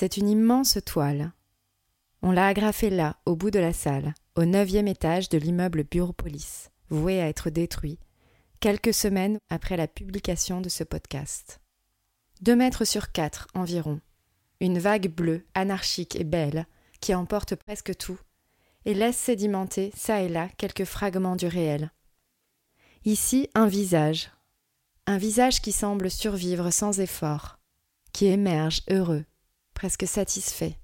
C'est une immense toile. On l'a agrafée là, au bout de la salle, au neuvième étage de l'immeuble Bureaupolis, voué à être détruit, quelques semaines après la publication de ce podcast. Deux mètres sur quatre environ. Une vague bleue, anarchique et belle, qui emporte presque tout, et laisse sédimenter çà et là quelques fragments du réel. Ici, un visage. Un visage qui semble survivre sans effort, qui émerge heureux, presque satisfait.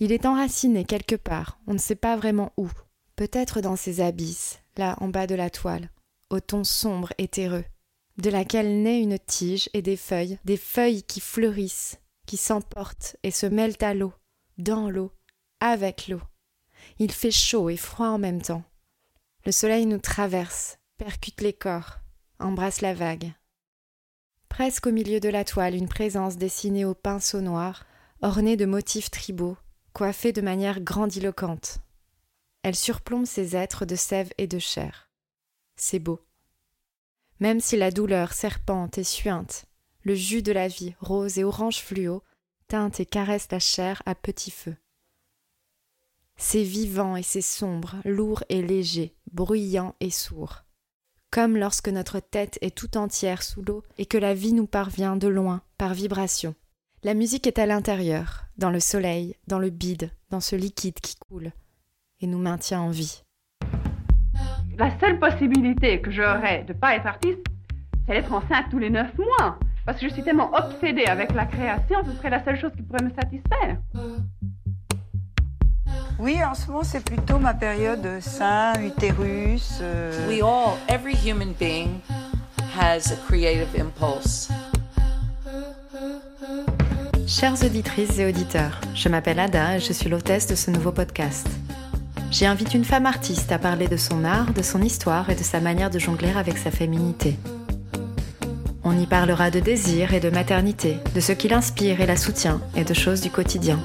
Il est enraciné quelque part, on ne sait pas vraiment où, peut-être dans ces abysses, là en bas de la toile, au ton sombre et terreux, de laquelle naît une tige et des feuilles, des feuilles qui fleurissent, qui s'emportent et se mêlent à l'eau, dans l'eau, avec l'eau. Il fait chaud et froid en même temps. Le soleil nous traverse, percute les corps, embrasse la vague. Presque au milieu de la toile, une présence dessinée au pinceau noir, ornée de motifs tribaux, coiffée de manière grandiloquente. Elle surplombe ces êtres de sève et de chair. C'est beau. Même si la douleur serpente et suinte, le jus de la vie, rose et orange fluo, teinte et caresse la chair à petit feu. C'est vivant et c'est sombre, lourd et léger, bruyant et sourd. Comme lorsque notre tête est tout entière sous l'eau et que la vie nous parvient de loin, par vibration. La musique est à l'intérieur, dans le soleil, dans le bide, dans ce liquide qui coule, et nous maintient en vie. La seule possibilité que j'aurais de ne pas être artiste, c'est d'être enceinte tous les neuf mois. Parce que je suis tellement obsédée avec la création, ce serait la seule chose qui pourrait me satisfaire. Oui, en ce moment, c'est plutôt ma période sein, utérus. Euh... We all, every human being has a creative impulse. Chères auditrices et auditeurs, je m'appelle Ada et je suis l'hôtesse de ce nouveau podcast. J'y invite une femme artiste à parler de son art, de son histoire et de sa manière de jongler avec sa féminité. On y parlera de désir et de maternité, de ce qui l'inspire et la soutient et de choses du quotidien.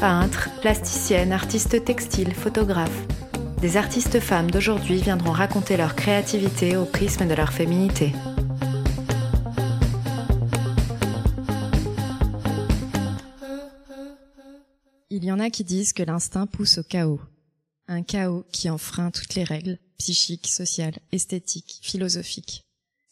Peintre, plasticienne, artiste textile, photographe, des artistes femmes d'aujourd'hui viendront raconter leur créativité au prisme de leur féminité. Il y en a qui disent que l'instinct pousse au chaos. Un chaos qui enfreint toutes les règles, psychiques, sociales, esthétiques, philosophiques.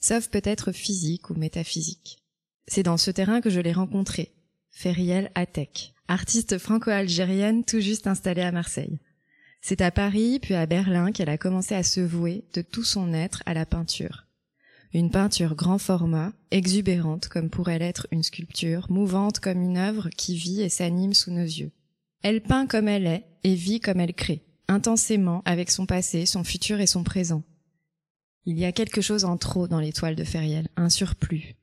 Sauf peut-être physique ou métaphysique. C'est dans ce terrain que je l'ai rencontré. Feriel Atek, artiste franco-algérienne tout juste installée à Marseille. C'est à Paris, puis à Berlin qu'elle a commencé à se vouer de tout son être à la peinture. Une peinture grand format, exubérante comme pourrait l'être une sculpture, mouvante comme une œuvre qui vit et s'anime sous nos yeux. Elle peint comme elle est et vit comme elle crée, intensément avec son passé, son futur et son présent. Il y a quelque chose en trop dans l'étoile de Feriel, un surplus,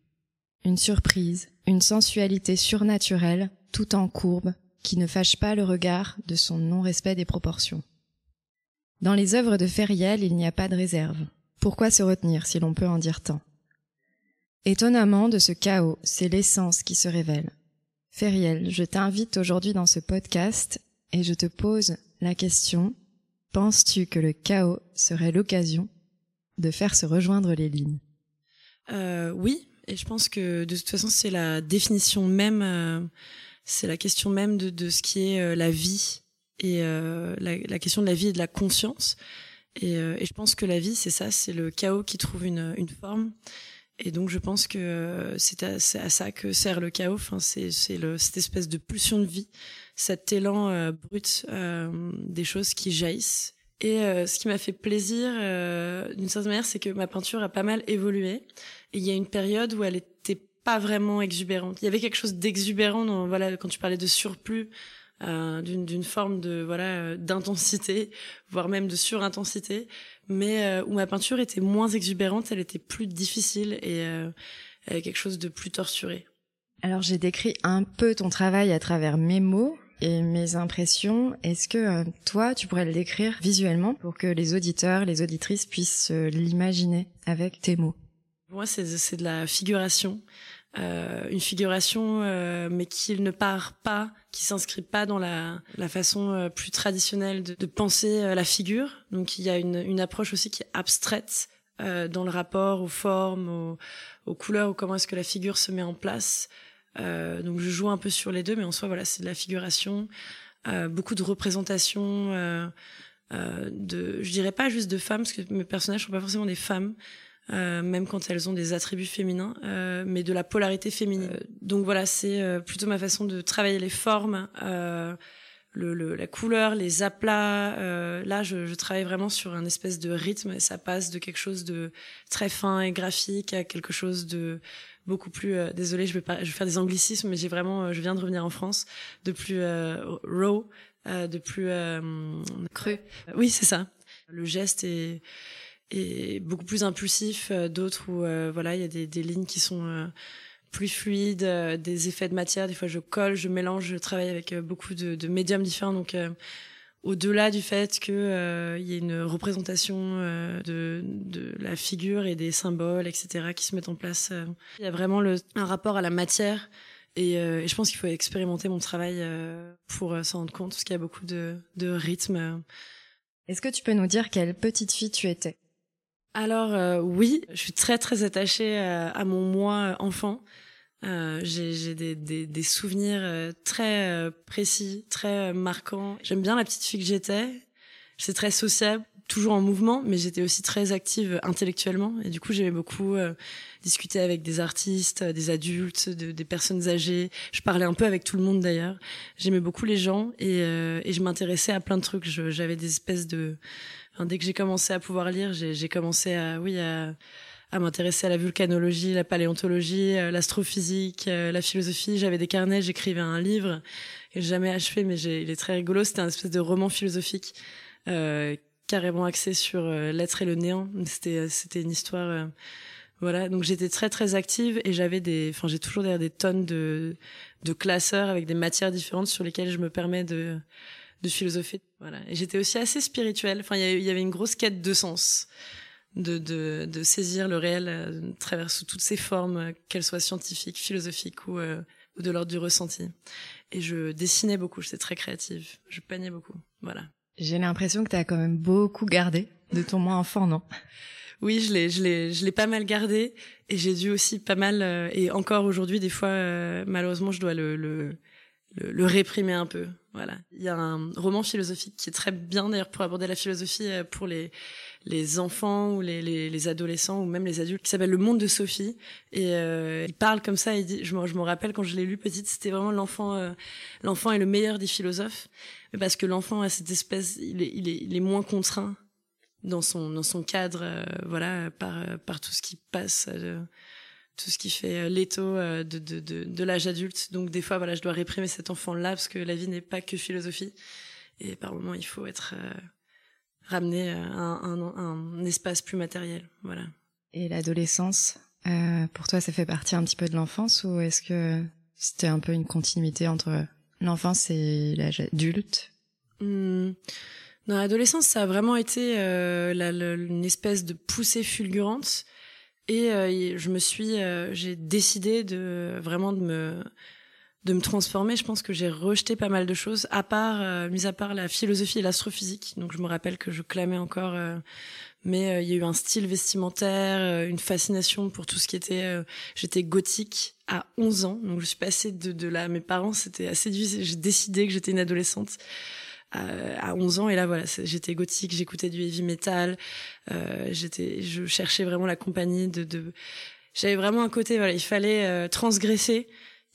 une surprise, une sensualité surnaturelle, tout en courbe, qui ne fâche pas le regard de son non-respect des proportions. Dans les œuvres de Feriel, il n'y a pas de réserve. Pourquoi se retenir si l'on peut en dire tant? Étonnamment, de ce chaos, c'est l'essence qui se révèle. Feriel, je t'invite aujourd'hui dans ce podcast et je te pose la question penses-tu que le chaos serait l'occasion de faire se rejoindre les lignes? Euh, Oui, et je pense que de toute façon, c'est la définition même. Euh c'est la question même de, de, ce qui est euh, la vie et euh, la, la, question de la vie et de la conscience. Et, euh, et je pense que la vie, c'est ça, c'est le chaos qui trouve une, une forme. Et donc, je pense que c'est à, à, ça que sert le chaos. Enfin, c'est cette espèce de pulsion de vie, cet élan euh, brut euh, des choses qui jaillissent. Et euh, ce qui m'a fait plaisir, d'une certaine manière, c'est que ma peinture a pas mal évolué. Et il y a une période où elle était pas vraiment exubérante. Il y avait quelque chose d'exubérant dans voilà quand tu parlais de surplus euh, d'une forme de voilà d'intensité, voire même de surintensité, mais euh, où ma peinture était moins exubérante, elle était plus difficile et euh, quelque chose de plus torturé. Alors j'ai décrit un peu ton travail à travers mes mots et mes impressions. Est-ce que euh, toi, tu pourrais le décrire visuellement pour que les auditeurs, les auditrices puissent l'imaginer avec tes mots? Moi, c'est de la figuration. Euh, une figuration, euh, mais qui ne part pas, qui s'inscrit pas dans la, la façon euh, plus traditionnelle de, de penser la figure. Donc il y a une, une approche aussi qui est abstraite dans le rapport aux formes, aux, aux couleurs, ou comment est-ce que la figure se met en place. donc je joue un peu sur les deux, mais en soi voilà c'est de la figuration, beaucoup de représentation. de, je dirais pas juste de femmes, parce que mes personnages sont pas forcément des femmes, euh, même quand elles ont des attributs féminins, euh, mais de la polarité féminine. Euh, donc voilà, c'est plutôt ma façon de travailler les formes, le, le, la couleur, les aplats. là, je, je, travaille vraiment sur un espèce de rythme et ça passe de quelque chose de très fin et graphique à quelque chose de beaucoup plus. désolé, je vais pas, je vais faire des anglicismes, mais j'ai vraiment, je viens de revenir en France, de plus raw, de plus cru. Oui, c'est ça. Le geste est et beaucoup plus impulsif, euh, d'autres où euh, voilà il y a des, des, lignes qui sont euh, plus fluides, des effets de matière. Des fois, je colle, je mélange, je travaille avec beaucoup de, de médiums différents. Donc, au-delà du fait qu'il il y ait une représentation de, de, la figure et des symboles, etc., qui se mettent en place, il y a vraiment le, un rapport à la matière. Et, et je pense qu'il faut expérimenter mon travail pour s'en rendre compte, parce qu'il y a beaucoup de, de rythme. Est-ce que tu peux nous dire quelle petite fille tu étais? Alors euh, oui, je suis très très attachée euh, à, mon moi enfant. Euh, j'ai des, des, des, souvenirs très précis, très marquants. J'aime bien la petite fille que j'étais. J'étais très sociable, toujours en mouvement, mais j'étais aussi très active intellectuellement. Et du coup, j'aimais beaucoup discuter avec des artistes, des adultes, des personnes âgées. Je parlais un peu avec tout le monde d'ailleurs. J'aimais beaucoup les gens et, et je m'intéressais à plein de trucs. J'avais des espèces de dès que j'ai commencé à pouvoir lire, j'ai commencé à, oui, à, à m'intéresser à la vulcanologie, la paléontologie, euh, l'astrophysique, euh, la philosophie. J'avais des carnets, j'écrivais un livre j'ai jamais achevé, mais il est très rigolo. C'était un espèce de roman philosophique euh, carrément axé sur euh, l'être et le néant. C'était c'était une histoire. voilà, donc j'étais très très active et j'avais des, enfin j'ai toujours des tonnes de de classeurs avec des matières différentes sur lesquelles je me permets de de philosophie. Voilà. Et j'étais aussi assez spirituelle. Enfin, il y avait une grosse quête de sens, de, de, de saisir le réel euh, travers sous toutes ses formes, euh, qu'elles soient scientifiques, philosophiques ou, euh, ou de l'ordre du ressenti. Et je dessinais beaucoup, j'étais très créative. Je peignais beaucoup. Voilà. J'ai l'impression que tu as quand même beaucoup gardé de ton moi enfant, non? Oui, je l'ai, je l'ai, je l'ai pas mal gardé et j'ai dû aussi pas mal et encore aujourd'hui des fois malheureusement je dois le, le le, réprimer un peu. Voilà. Il y a un roman philosophique qui est très bien d'ailleurs pour aborder la philosophie euh, pour les les enfants ou les, les, les adolescents ou même les adultes qui s'appelle Le Monde de Sophie et euh, il parle comme ça. Il dit, je me, je me rappelle quand je l'ai lu petite, c'était vraiment l'enfant. Euh, l'enfant est le meilleur des philosophes parce que l'enfant a cette espèce, il est, il est, il est moins contraint dans son dans son cadre, euh, voilà, par par tout ce qui passe tout ce qui fait euh, l'étau euh, de, de, de, de l'âge adulte. Donc des fois, voilà, je dois réprimer cet enfant-là parce que la vie n'est pas que philosophie. Et par moments, il faut être euh, ramené à un, un, un, espace plus matériel. Voilà. Et l'adolescence, euh, pour toi, ça fait partie un petit peu de l'enfance ou est-ce que c'était un peu une continuité entre l'enfance et l'âge adulte? Mmh. Dans l'adolescence, ça a vraiment été euh, la, la, une espèce de poussée fulgurante et euh, je me suis, euh, j'ai décidé de vraiment de me de me transformer. Je pense que j'ai rejeté pas mal de choses, à part, euh, mis à part la philosophie et l'astrophysique. Donc je me rappelle que je clamais encore, mais il y a eu un style vestimentaire, une fascination pour tout ce qui était. J'étais gothique à 11 ans, donc je suis passée de, de là. Mes parents, c'était assez difficile. J'ai décidé que j'étais une adolescente à 11 ans et là voilà j'étais gothique j'écoutais du heavy metal euh, j'étais je cherchais vraiment la compagnie de, de... j'avais vraiment un côté voilà il fallait euh, transgresser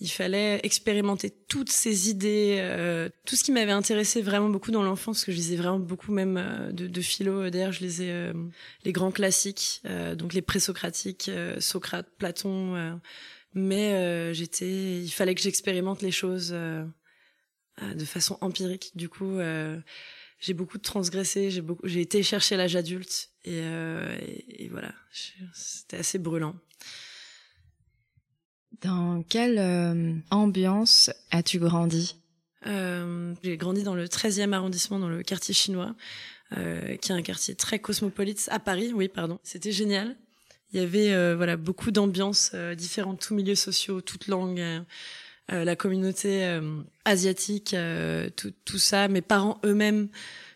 il fallait expérimenter toutes ces idées, euh, tout ce qui m'avait intéressé vraiment beaucoup dans l'enfance, parce que je lisais vraiment beaucoup même euh, de, de philo. D'ailleurs, je lisais euh, les grands classiques, donc les présocratiques, Socrate, Platon. mais j'étais, il fallait que j'expérimente les choses euh, de façon empirique. Du coup, euh, j'ai beaucoup transgressé, j'ai beaucoup, j'ai été chercher l'âge adulte et, euh, et, voilà, c'était assez brûlant. Dans quelle ambiance as-tu grandi? J'ai grandi dans le 13e arrondissement, dans le quartier chinois, qui est un quartier très cosmopolite à Paris. Oui, pardon. C'était génial. Il y avait voilà beaucoup d'ambiances différentes, tous milieux sociaux, toutes langues la communauté asiatique, tout, tout ça. Mes parents eux-mêmes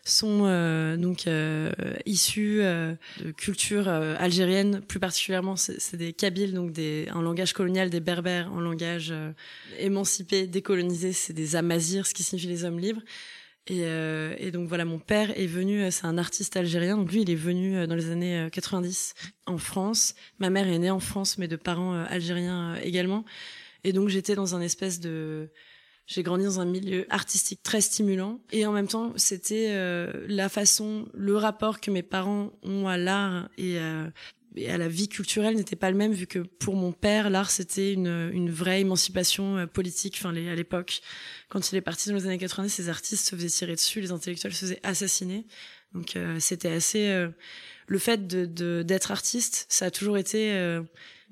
sont euh, donc euh, issus euh, de culture algérienne, plus particulièrement c'est des Kabyles, donc des, un langage colonial, des Berbères, en langage émancipé, décolonisé, c'est des Amazirs, ce qui signifie les hommes libres. Et, et, donc voilà, mon père est venu, c'est un artiste algérien, donc lui il est venu dans les années 90 en France. Ma mère est née en France, mais de parents algériens également. Et donc j'étais dans un espèce de j'ai grandi dans un milieu artistique très stimulant et en même temps c'était euh, la façon, le rapport que mes parents ont à l'art et, euh, et, à la vie culturelle n'était pas le même vu que pour mon père l'art c'était une, une vraie émancipation euh, politique. Enfin à l'époque quand il est parti dans les années 90, ces artistes se faisaient tirer dessus, les intellectuels se faisaient assassiner. Donc c'était assez le fait de d'être artiste, ça a toujours été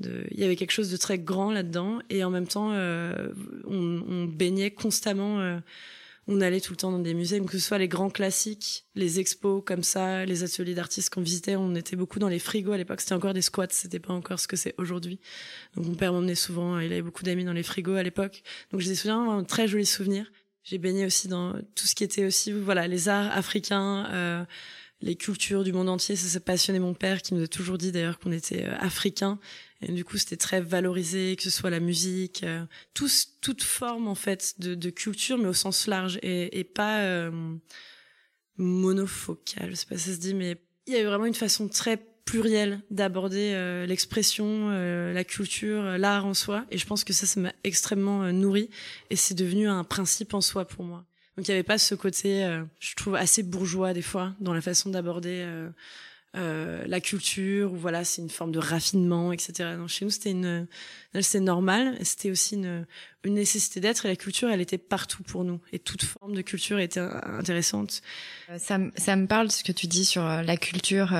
il y avait quelque chose de très grand là-dedans. Et en même temps euh, on, on, baignait constamment euh, on allait tout le temps dans des musées que ce soit les grands classiques les expos comme ça les ateliers d'artistes qu'on visitait. On était beaucoup dans les frigos à l'époque. C'était encore des squats c'était pas encore ce que c'est aujourd'hui. Donc mon père m'emmenait souvent il avait beaucoup d'amis dans les frigos à l'époque. Donc j'ai des souvenirs un très jolis souvenirs j'ai baigné aussi dans tout ce qui était aussi voilà les arts africains euh, les cultures du monde entier. Ça, ça passionnait mon père, qui nous a toujours dit d'ailleurs qu'on était euh, africains. Et du coup, c'était très valorisé, que ce soit la musique, euh, toute forme en fait de, de, culture, mais au sens large et, et pas euh, monofocal. Je sais pas si ça se dit, mais il y a eu vraiment une façon très plurielle d'aborder euh, l'expression, la culture, l'art en soi. Et je pense que ça, ça m'a extrêmement nourri et c'est devenu un principe en soi pour moi. Donc il n'y avait pas ce côté, euh, je trouve, assez bourgeois des fois dans la façon d'aborder euh, euh, la culture, ou voilà, c'est une forme de raffinement, etc. Donc, chez nous, c'était une, c'est normal, c'était aussi une, une nécessité d'être, et la culture, elle était partout pour nous, et toute forme de culture était intéressante. Ça, ça me parle ce que tu dis sur la culture,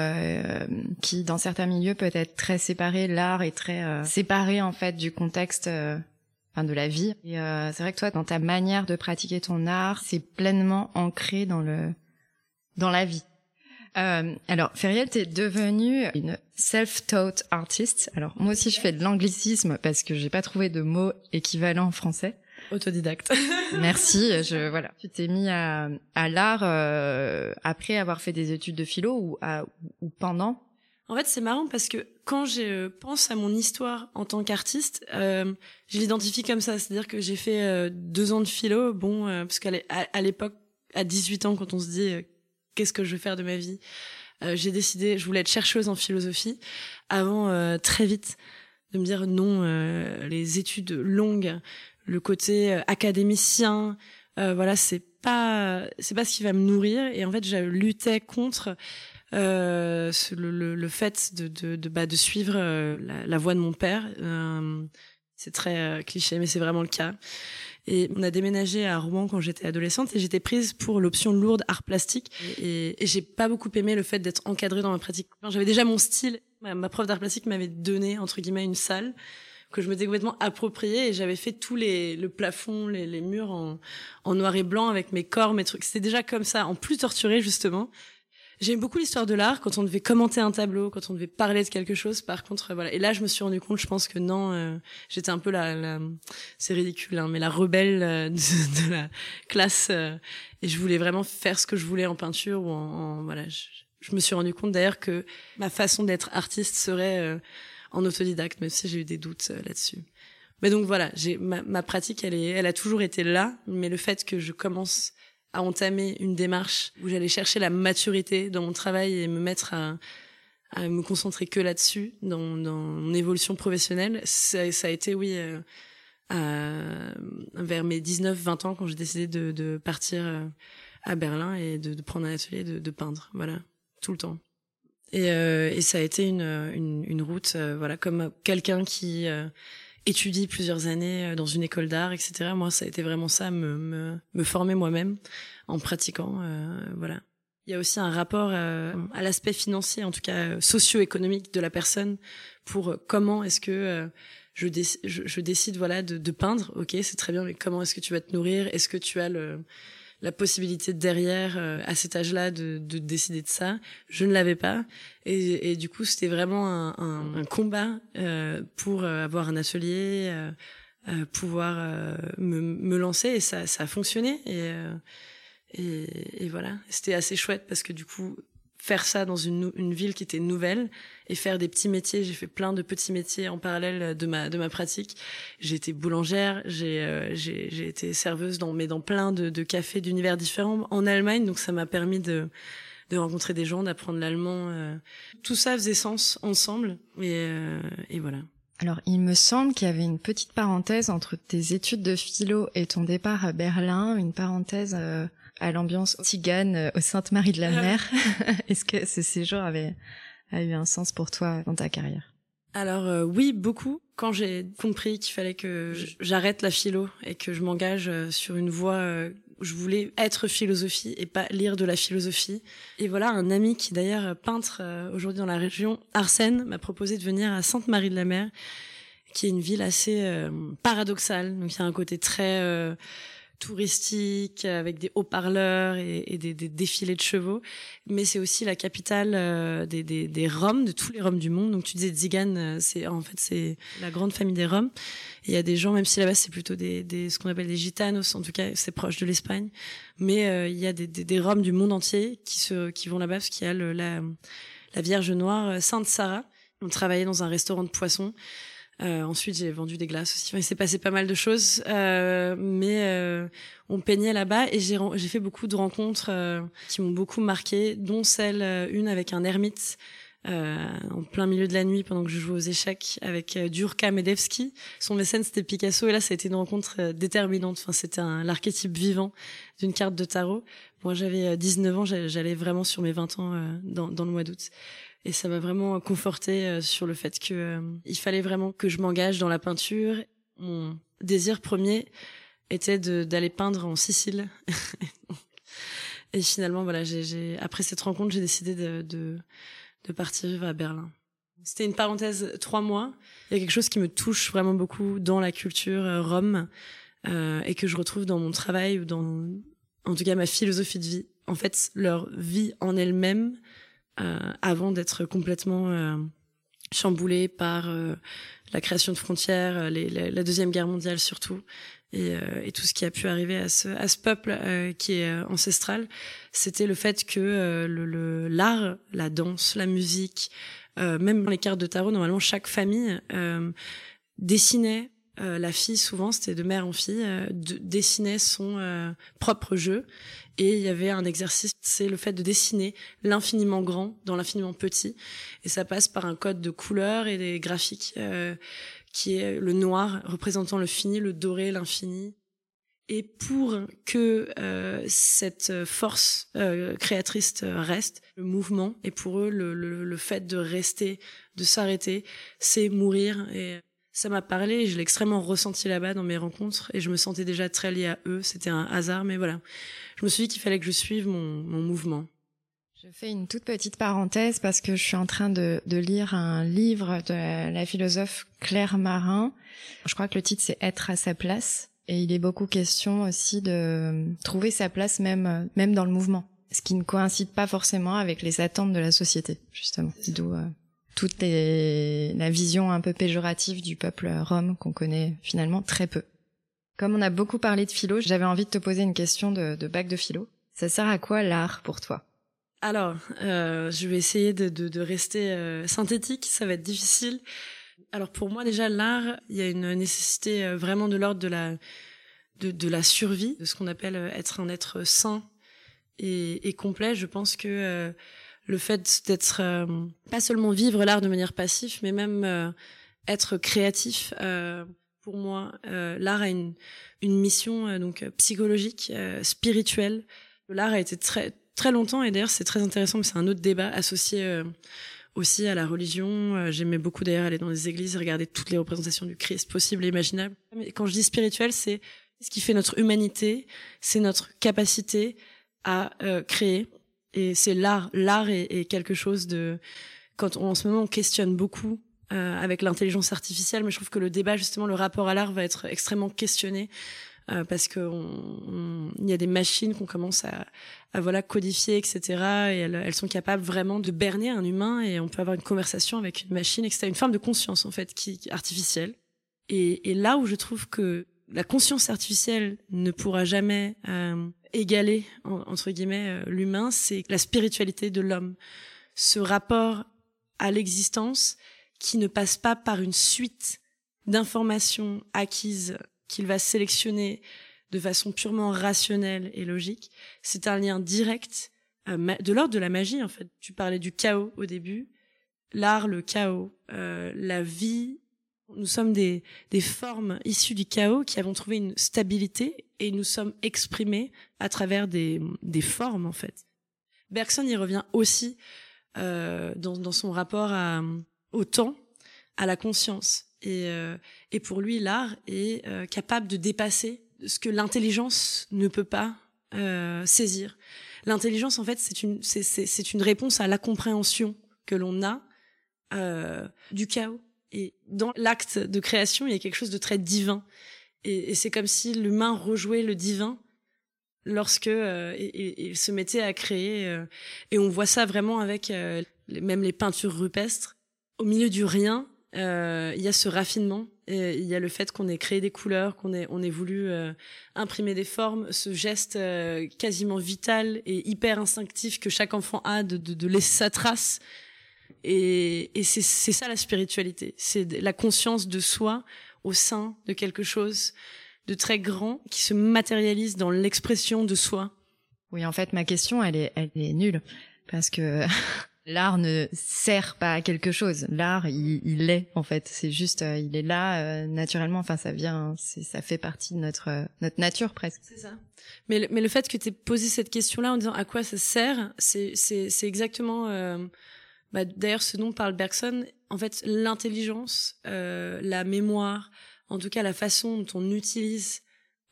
qui dans certains milieux peut être très séparée, l'art est très séparé en fait du contexte de la vie. Et euh, c'est vrai que toi, dans ta manière de pratiquer ton art, c'est pleinement ancré dans le dans la vie. Euh, alors, Feriel, t'es devenue une self-taught artist. Alors, moi aussi, je fais de l'anglicisme parce que j'ai pas trouvé de mot équivalent en français. Autodidacte. Merci. Je voilà. Tu t'es mis à, à l'art euh, après avoir fait des études de philo ou, à, ou pendant? En fait, c'est marrant parce que quand je euh, pense à mon histoire en tant qu'artiste, euh, je l'identifie comme ça. C'est-à-dire que j'ai fait euh, deux ans de philo, bon, euh, parce qu'à l'époque, à 18 ans, quand on se dit qu'est-ce que je veux faire de ma vie, j'ai décidé, je voulais être chercheuse en philosophie, avant très vite de me dire non, les études longues, le côté académicien, voilà, c'est pas, c'est pas ce qui va me nourrir. Et en fait, je luttais contre euh, le, le, fait de, de, de, bah, de suivre euh, la, la, voie de mon père. Euh, c'est très euh, cliché, mais c'est vraiment le cas. Et on a déménagé à Rouen quand j'étais adolescente et j'étais prise pour l'option lourde art plastique. Et, j'ai pas beaucoup aimé le fait d'être encadrée dans ma pratique. J'avais déjà mon style. Ma, ma prof d'art plastique m'avait donné, entre guillemets, une salle que je m'étais complètement appropriée et j'avais fait tous les le plafond, les, les murs en, en noir et blanc avec mes corps, mes trucs. C'était déjà comme ça, en plus torturé justement. J'aime beaucoup l'histoire de l'art quand on devait commenter un tableau, quand on devait parler de quelque chose. Par contre, voilà. Et là, je me suis rendu compte, je pense que non, euh, j'étais un peu la, la c'est ridicule, hein, mais la rebelle euh, de, la classe. Euh, et je voulais vraiment faire ce que je voulais en peinture ou en, voilà. Je, me suis rendu compte d'ailleurs que ma façon d'être artiste serait en autodidacte, même si j'ai eu des doutes là-dessus. Mais donc voilà, j'ai ma, ma pratique, elle est, elle a toujours été là, mais le fait que je commence à entamer une démarche où j'allais chercher la maturité dans mon travail et me mettre à, me concentrer que là-dessus dans, mon évolution professionnelle. Ça, a été, oui, euh, vers mes 19-20 ans quand j'ai décidé de, partir euh, à Berlin et de, prendre un atelier de, de, peindre, voilà, tout le temps. Et, euh, ça a été une, route, voilà, comme quelqu'un qui étudie plusieurs années euh, dans une école d'art, etc. Moi, ça a été vraiment ça, me, me, me former moi-même en pratiquant. Euh, voilà. Il y a aussi un rapport euh, à l'aspect financier, en tout cas socio-économique de la personne, pour comment est-ce que je, décide voilà de, de peindre. Ok, c'est très bien, mais comment est-ce que tu vas te nourrir? Est-ce que tu as le la possibilité derrière euh, à cet âge-là de, de, décider de ça. Je ne l'avais pas. Et, et, du coup c'était vraiment un, un, combat euh, pour euh, avoir un atelier, pouvoir me, me, lancer. Et ça, ça a fonctionné. Et, et voilà. C'était assez chouette parce que du coup faire ça dans une, une ville qui était nouvelle et faire des petits métiers. J'ai fait plein de petits métiers en parallèle de ma de ma pratique. J'ai été boulangère, j'ai euh, j'ai été serveuse dans mais dans plein de, de cafés d'univers différents en Allemagne. Donc ça m'a permis de de rencontrer des gens, d'apprendre l'allemand. Euh. Tout ça faisait sens ensemble et euh, et voilà. Alors, il me semble qu'il y avait une petite parenthèse entre tes études de philo et ton départ à Berlin, une parenthèse à l'ambiance tzigane euh, au Sainte-Marie de la Mer. Est-ce que ce séjour avait a eu un sens pour toi dans ta carrière? Alors euh, oui, beaucoup. Quand j'ai compris qu'il fallait que j'arrête la philo et que je m'engage euh, sur une voie je voulais être philosophie et pas lire de la philosophie. Et voilà, un ami qui d'ailleurs peintre aujourd'hui dans la région, Arsène, m'a proposé de venir à Sainte-Marie de la Mer, qui est une ville assez paradoxale. Donc il y a un côté très touristique avec des haut-parleurs et, des, défilés de chevaux, mais c'est aussi la capitale euh, des, des, des Roms, de tous les Roms du monde. Donc tu disais Zigan, euh, c'est en fait c'est la grande famille des Roms. Il y a des gens, même si là-bas c'est plutôt des, des ce qu'on appelle des gitanos, en tout cas c'est proche de l'Espagne, mais euh, il y a des, des, des Roms du monde entier qui se qui vont là-bas parce qu'il y a le, la la Vierge Noire Sainte Sarah. On travaillait dans un restaurant de poissons. Euh, ensuite, j'ai vendu des glaces aussi. il s'est passé pas mal de choses, euh, mais euh, on peignait là-bas et j'ai j'ai fait beaucoup de rencontres euh, qui m'ont beaucoup marqué, dont celle une avec un ermite. en plein milieu de la nuit pendant que je jouais aux échecs avec Durka Medevski. Son mécène c'était Picasso et là ça a été une rencontre déterminante. Enfin c'était l'archétype vivant d'une carte de tarot. Moi j'avais 19 ans, j'allais vraiment sur mes 20 ans dans, dans le mois d'août et ça m'a vraiment conforté euh, sur le fait que euh, il fallait vraiment que je m'engage dans la peinture. Mon désir premier était d'aller peindre en Sicile. et finalement, voilà, après cette rencontre, j'ai décidé de, de, de partir vivre à Berlin. C'était une parenthèse trois mois. Il y a quelque chose qui me touche vraiment beaucoup dans la culture euh, rome euh, et que je retrouve dans mon travail ou dans, en tout cas, ma philosophie de vie. En fait, leur vie en elle-même avant d'être complètement euh, chamboulé par euh, la création de frontières, les, la, deuxième guerre mondiale surtout, et, et, tout ce qui a pu arriver à ce, à ce peuple qui est ancestral, c'était le fait que le l'art, la danse, la musique, même dans les cartes de tarot, normalement chaque famille dessinait la fille souvent c'était de mère en fille dessinait son propre jeu et il y avait un exercice, c'est le fait de dessiner l'infiniment grand dans l'infiniment petit. Et ça passe par un code de couleurs et des graphiques euh, qui est le noir représentant le fini, le doré, l'infini. Et pour que euh, cette force euh, créatrice reste, le mouvement, et pour eux, le, le, le fait de rester, de s'arrêter, c'est mourir. Et ça m'a parlé, je l'ai extrêmement ressenti là-bas dans mes rencontres, et je me sentais déjà très liée à eux. C'était un hasard, mais voilà je me suis dit qu'il fallait que je suive mon, mouvement. Je fais une toute petite parenthèse parce que je suis en train de, de lire un livre de la, philosophe Claire Marin. Je crois que le titre c'est Être à sa place. Et il est beaucoup question aussi de trouver sa place même, même dans le mouvement. Ce qui ne coïncide pas forcément avec les attentes de la société, justement. D'où euh, toute les, la vision un peu péjorative du peuple rome qu'on connaît finalement très peu. Comme on a beaucoup parlé de philo, j'avais envie de te poser une question de, de bac de philo. Ça sert à quoi l'art pour toi? Alors, euh, je vais essayer de, de, de rester euh, synthétique, ça va être difficile. Alors pour moi déjà, l'art, il y a une nécessité euh, vraiment de l'ordre de la, de, de, la survie, de ce qu'on appelle euh, être un être sain et, et complet. Je pense que le fait d'être, pas seulement vivre l'art de manière passive, mais même être créatif pour moi, euh, l'art a une, une mission euh, donc euh, psychologique, spirituelle. L'art a été très très longtemps et d'ailleurs c'est très intéressant, mais c'est un autre débat associé aussi à la religion. J'aimais beaucoup d'ailleurs aller dans les églises, regarder toutes les représentations du Christ possibles et imaginables. Mais quand je dis spirituel, c'est ce qui fait notre humanité, c'est notre capacité à créer. Et c'est l'art. L'art est, quelque chose de quand on, en ce moment on questionne beaucoup euh, avec l'intelligence artificielle, mais je trouve que le débat, justement, le rapport à l'art va être extrêmement questionné euh, parce que il y a des machines qu'on commence à, à, voilà codifier, etc. Et elles, elles, sont capables vraiment de berner un humain et on peut avoir une conversation avec une machine, etc. Une forme de conscience en fait qui, qui artificielle. Et, et là où je trouve que la conscience artificielle ne pourra jamais euh, égaler entre guillemets euh, l'humain, c'est la spiritualité de l'homme, ce rapport à l'existence qui ne passe pas par une suite d'informations acquises qu'il va sélectionner de façon purement rationnelle et logique. C'est un lien direct euh, de l'ordre de la magie en fait. Tu parlais du chaos au début, l'art, le chaos, euh, la vie. Nous sommes des, des formes issues du chaos qui avons trouvé une stabilité et nous sommes exprimés à travers des, des formes en fait. Bergson y revient aussi euh, dans, dans son rapport à, au temps, à la conscience. Et, euh, et pour lui, l'art est euh, capable de dépasser ce que l'intelligence ne peut pas euh, saisir. L'intelligence, en fait, c'est une, c'est, une réponse à la compréhension que l'on a euh, du chaos. Et dans l'acte de création, il y a quelque chose de très divin. Et, c'est comme si l'humain rejouait le divin lorsque euh, il, se mettait à créer. Euh, et on voit ça vraiment avec euh, même les peintures rupestres. Au milieu du rien, euh, il y a ce raffinement. Il y a le fait qu'on ait créé des couleurs, qu'on ait, on ait voulu euh, imprimer des formes, ce geste euh, quasiment vital et hyper instinctif que chaque enfant a de laisser sa trace. Et, et c'est, ça la spiritualité, c'est la conscience de soi au sein de quelque chose de très grand qui se matérialise dans l'expression de soi. Oui, en fait, ma question, elle est, elle est nulle parce que l'art ne sert pas à quelque chose. L'art, il, il est en fait. C'est juste, euh, il est là euh, naturellement. Enfin, ça vient, ça fait partie de notre euh, notre nature presque. C'est ça. Mais le, mais le fait que tu aies posé cette question-là en disant à quoi ça sert, c'est c'est c'est exactement. Euh, bah, D'ailleurs, ce dont parle Bergson, en fait, l'intelligence, la mémoire, en tout cas la façon dont on utilise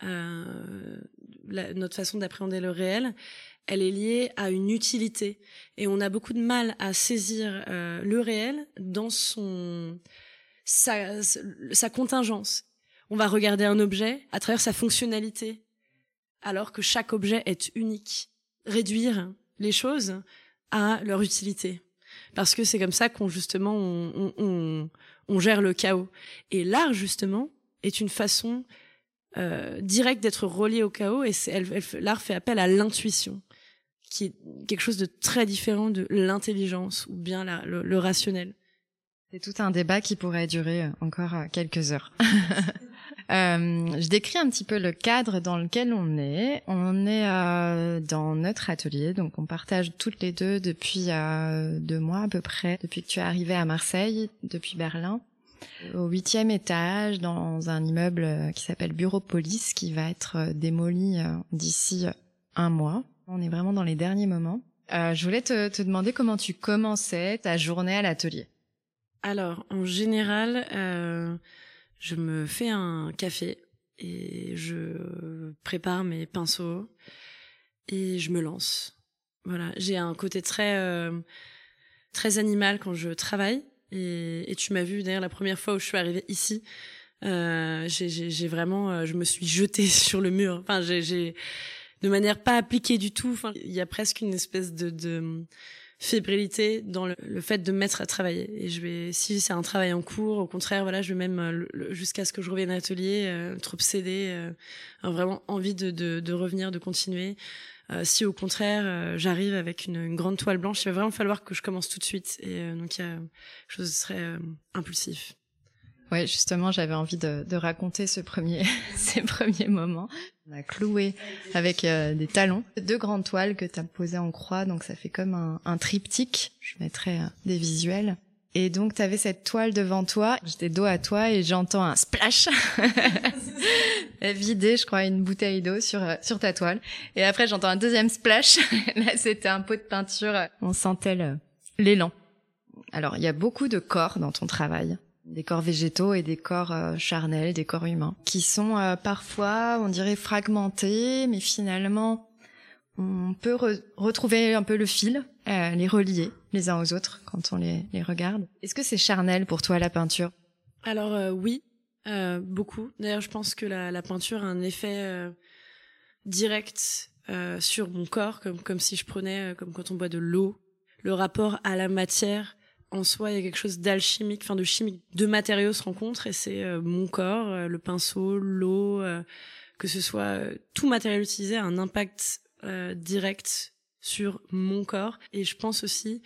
la, notre façon d'appréhender le réel, elle est liée à une utilité. Et on a beaucoup de mal à saisir euh, le réel dans son sa, sa contingence. On va regarder un objet à travers sa fonctionnalité, alors que chaque objet est unique. Réduire les choses à leur utilité. Parce que c'est comme ça qu'on justement on, on, on, gère le chaos. Et l'art justement est une façon euh, directe d'être relié au chaos et l'art fait appel à l'intuition qui est quelque chose de très différent de l'intelligence ou bien le, le, rationnel. C'est tout un débat qui pourrait durer encore quelques heures. euh, je décris un petit peu le cadre dans lequel on est. On est euh, dans notre atelier, donc on partage toutes les deux depuis euh, deux mois à peu près, depuis que tu es arrivée à Marseille, depuis Berlin au huitième étage dans un immeuble qui s'appelle Bureau Police qui va être démoli d'ici un mois. On est vraiment dans les derniers moments. Euh, je voulais te, te, demander comment tu commençais ta journée à l'atelier. Alors, en général, euh, je me fais un café et je prépare mes pinceaux et je me lance. Voilà, j'ai un côté très euh, très animal quand je travaille et, tu m'as vu d'ailleurs la première fois où je suis arrivée ici. Euh, j'ai vraiment, euh, je me suis jetée sur le mur. Enfin, j'ai de manière pas appliquée du tout. Enfin, il y a presque une espèce de, de fébrilité dans le, le, fait de me mettre à travailler. Et je vais, si c'est un travail en cours, au contraire, voilà, je vais même jusqu'à ce que je revienne à l'atelier, euh, être obsédée, euh, vraiment envie de, de, de, revenir, de continuer. Euh, si au contraire euh, j'arrive avec une, une, grande toile blanche, il va vraiment falloir que je commence tout de suite. Et euh, donc il y a quelque chose de impulsif. Ouais, justement, j'avais envie de, de, raconter ce premier, ces premiers moments. On a cloué avec euh, des talons deux grandes toiles que tu as posées en croix, donc ça fait comme un, un triptyque. Je mettrai euh, des visuels. Et donc, tu avais cette toile devant toi, j'étais dos à toi et j'entends un splash vider, je crois, une bouteille d'eau sur euh, sur ta toile. Et après, j'entends un deuxième splash. Là, c'était un pot de peinture. On sentait l'élan. Alors, il y a beaucoup de corps dans ton travail des corps végétaux et des corps euh, charnels, des corps humains, qui sont euh, parfois, on dirait, fragmentés, mais finalement, on peut re retrouver un peu le fil, euh, les relier les uns aux autres quand on les, les regarde. Est-ce que c'est charnel pour toi la peinture? Alors euh, oui, beaucoup. D'ailleurs, je pense que la, la, peinture a un effet direct sur mon corps, comme, comme si je prenais, comme quand on boit de l'eau, le rapport à la matière en soi, il y a quelque chose d'alchimique, enfin de chimique. Deux matériaux se rencontrent et c'est euh, mon corps, euh, le pinceau, l'eau, euh, que ce soit tout matériel utilisé a un impact direct sur mon corps. Et je pense aussi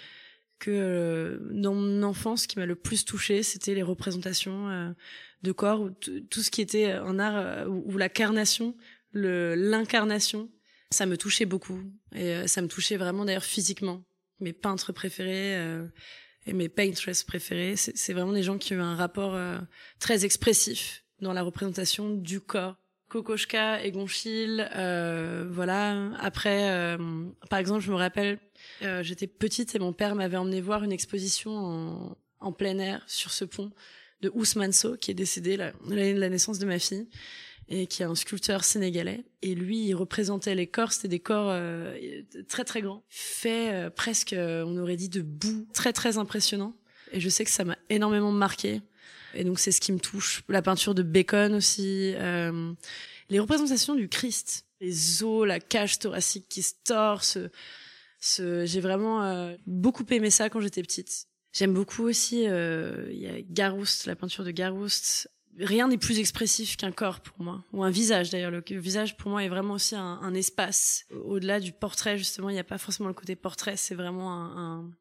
que dans mon enfance, ce qui m'a le plus touché, c'était les représentations de corps, ou tout ce qui était un art ou la carnation, l'incarnation. Ça me touchait beaucoup et ça me touchait vraiment d'ailleurs physiquement. Mes peintres préférés et mes paintresses préférés, c'est vraiment des gens qui ont un rapport euh, très expressif dans la représentation du corps. Kokoschka et Gonchil, euh, voilà. Après, euh, par exemple, je me rappelle, euh, j'étais petite et mon père m'avait emmené voir une exposition en, plein air sur ce pont de Ousmane Sow, qui est décédé l'année de la naissance de ma fille et qui est un sculpteur sénégalais. Et lui, il représentait les corps, c'était des corps euh, très très grands, faits euh, presque, euh, on aurait dit de boue, très très impressionnant. Et je sais que ça m'a énormément marqué. Et donc c'est ce qui me touche. La peinture de Bacon aussi, les représentations du Christ, les os, la cage thoracique qui se tord. Ce. J'ai vraiment beaucoup aimé ça quand j'étais petite. J'aime beaucoup aussi, il y a Garouste, la peinture de Garouste, rien n'est plus expressif qu'un corps pour moi, ou un visage d'ailleurs. Le, visage pour moi est vraiment aussi un, espace. Au-delà du portrait, justement, il n'y a pas forcément le côté portrait, c'est vraiment un,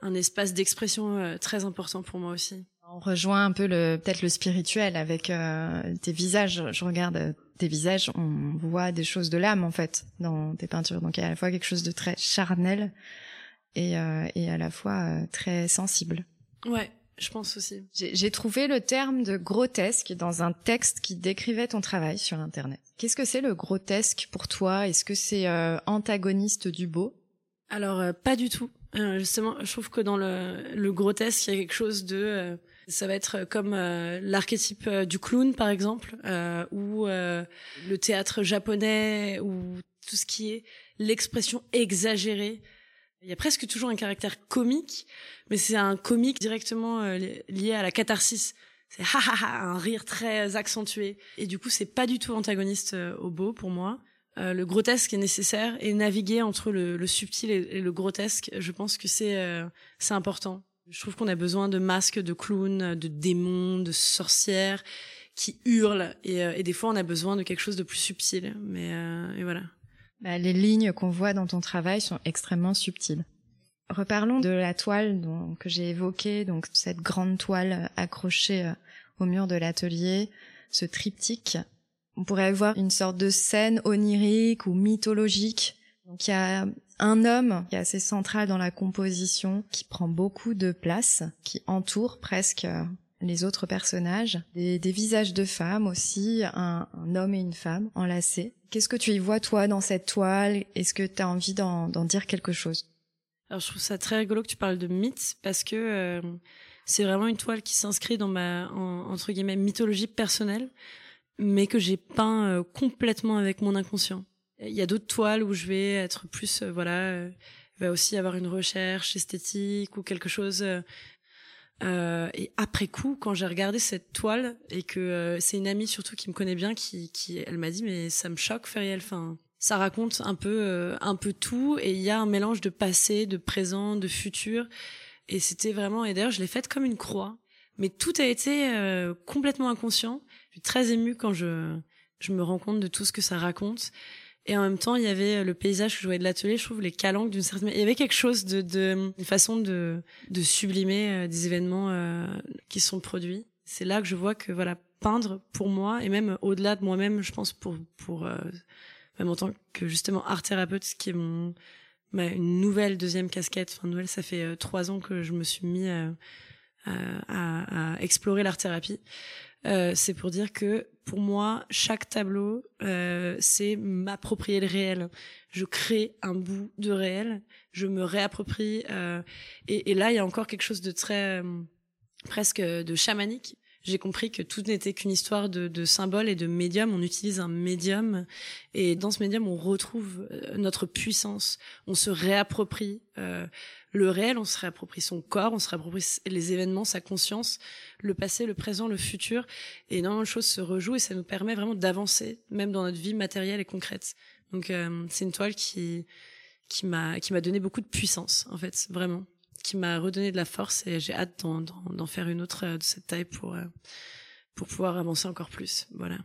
un, espace d'expression euh, très important pour moi aussi. On rejoint un peu le peut-être le spirituel avec euh, tes visages. Je regarde euh, tes visages, on voit des choses de l'âme en fait dans tes peintures. Donc il y a à la fois quelque chose de très charnel et, et à la fois très sensible. Ouais, je pense aussi. J'ai trouvé le terme de grotesque dans un texte qui décrivait ton travail sur Internet. Qu'est-ce que c'est le grotesque pour toi? Est-ce que c'est euh, antagoniste du beau? Alors, euh, pas du tout. Euh, justement, je trouve que dans le, le, grotesque, il y a quelque chose de... ça va être comme l'archétype du clown, par exemple, ou le théâtre japonais, ou tout ce qui est l'expression exagérée il y a presque toujours un caractère comique, mais c'est un comique directement euh, lié à la catharsis. C'est ha ha ha, un rire très accentué. Et du coup, c'est pas du tout antagoniste euh, au beau pour moi. Euh, le grotesque est nécessaire et naviguer entre le, subtil et, le grotesque, je pense que c'est c'est important. Je trouve qu'on a besoin de masques, de clowns, de démons, de sorcières qui hurlent et, et des fois on a besoin de quelque chose de plus subtil. Mais et voilà. Bah, les lignes qu'on voit dans ton travail sont extrêmement subtiles. Reparlons de la toile que j'ai évoquée, donc cette grande toile accrochée euh, au mur de l'atelier, ce triptyque. On pourrait voir une sorte de scène onirique ou mythologique. Donc il y a un homme qui est assez central dans la composition, qui prend beaucoup de place, qui entoure presque euh, les autres personnages, des, visages de femmes aussi, un, homme et une femme enlacés. Qu'est-ce que tu y vois toi dans cette toile? Est-ce que tu as envie d'en dire quelque chose? Alors je trouve ça très rigolo que tu parles de mythe parce que euh, c'est vraiment une toile qui s'inscrit dans ma entre guillemets mythologie personnelle, mais que j'ai peint euh, complètement avec mon inconscient. Il y a d'autres toiles où je vais être plus euh, voilà, il va aussi avoir une recherche esthétique ou quelque chose euh, et après coup, quand j'ai regardé cette toile et que euh, c'est une amie surtout qui me connaît bien, qui, qui elle m'a dit mais ça me choque Feriel. Enfin, ça raconte un peu euh, un peu tout et il y a un mélange de passé, de présent, de futur. Et c'était vraiment et d'ailleurs je l'ai faite comme une croix. Mais tout a été complètement inconscient. Je suis très émue quand je je me rends compte de tout ce que ça raconte. Et en même temps, il y avait le paysage que je voyais de l'atelier, je trouve les calanques d'une certaine il y avait quelque chose de, de une façon de de sublimer euh, des événements euh, qui sont produits. C'est là que je vois que voilà, peindre pour moi et même au-delà de moi-même, je pense pour pour euh, même en tant que justement art thérapeute, ce qui est mon ma une nouvelle deuxième casquette, enfin nouvelle, ça fait trois ans que je me suis mis à, à, à explorer l'art thérapie. Euh, c'est pour dire que pour moi, chaque tableau, euh, c'est m'approprier le réel. Je crée un bout de réel, je me réapproprie. Euh, et, là, il y a encore quelque chose de très euh, presque de chamanique. J'ai compris que tout n'était qu'une histoire de, de symboles et de médium. On utilise un médium et dans ce médium, on retrouve euh, notre puissance. On se réapproprie le réel, on se réapproprie son corps, on se réapproprie les événements, sa conscience, le passé, le présent, le futur, et énormément de choses se rejouent et ça nous permet vraiment d'avancer, même dans notre vie matérielle et concrète. Donc euh, c'est une toile qui qui m'a qui m'a donné beaucoup de puissance en fait, vraiment. Qui m'a redonné de la force et j'ai hâte d'en, faire une autre de cette taille pour pour pouvoir avancer encore plus. Voilà.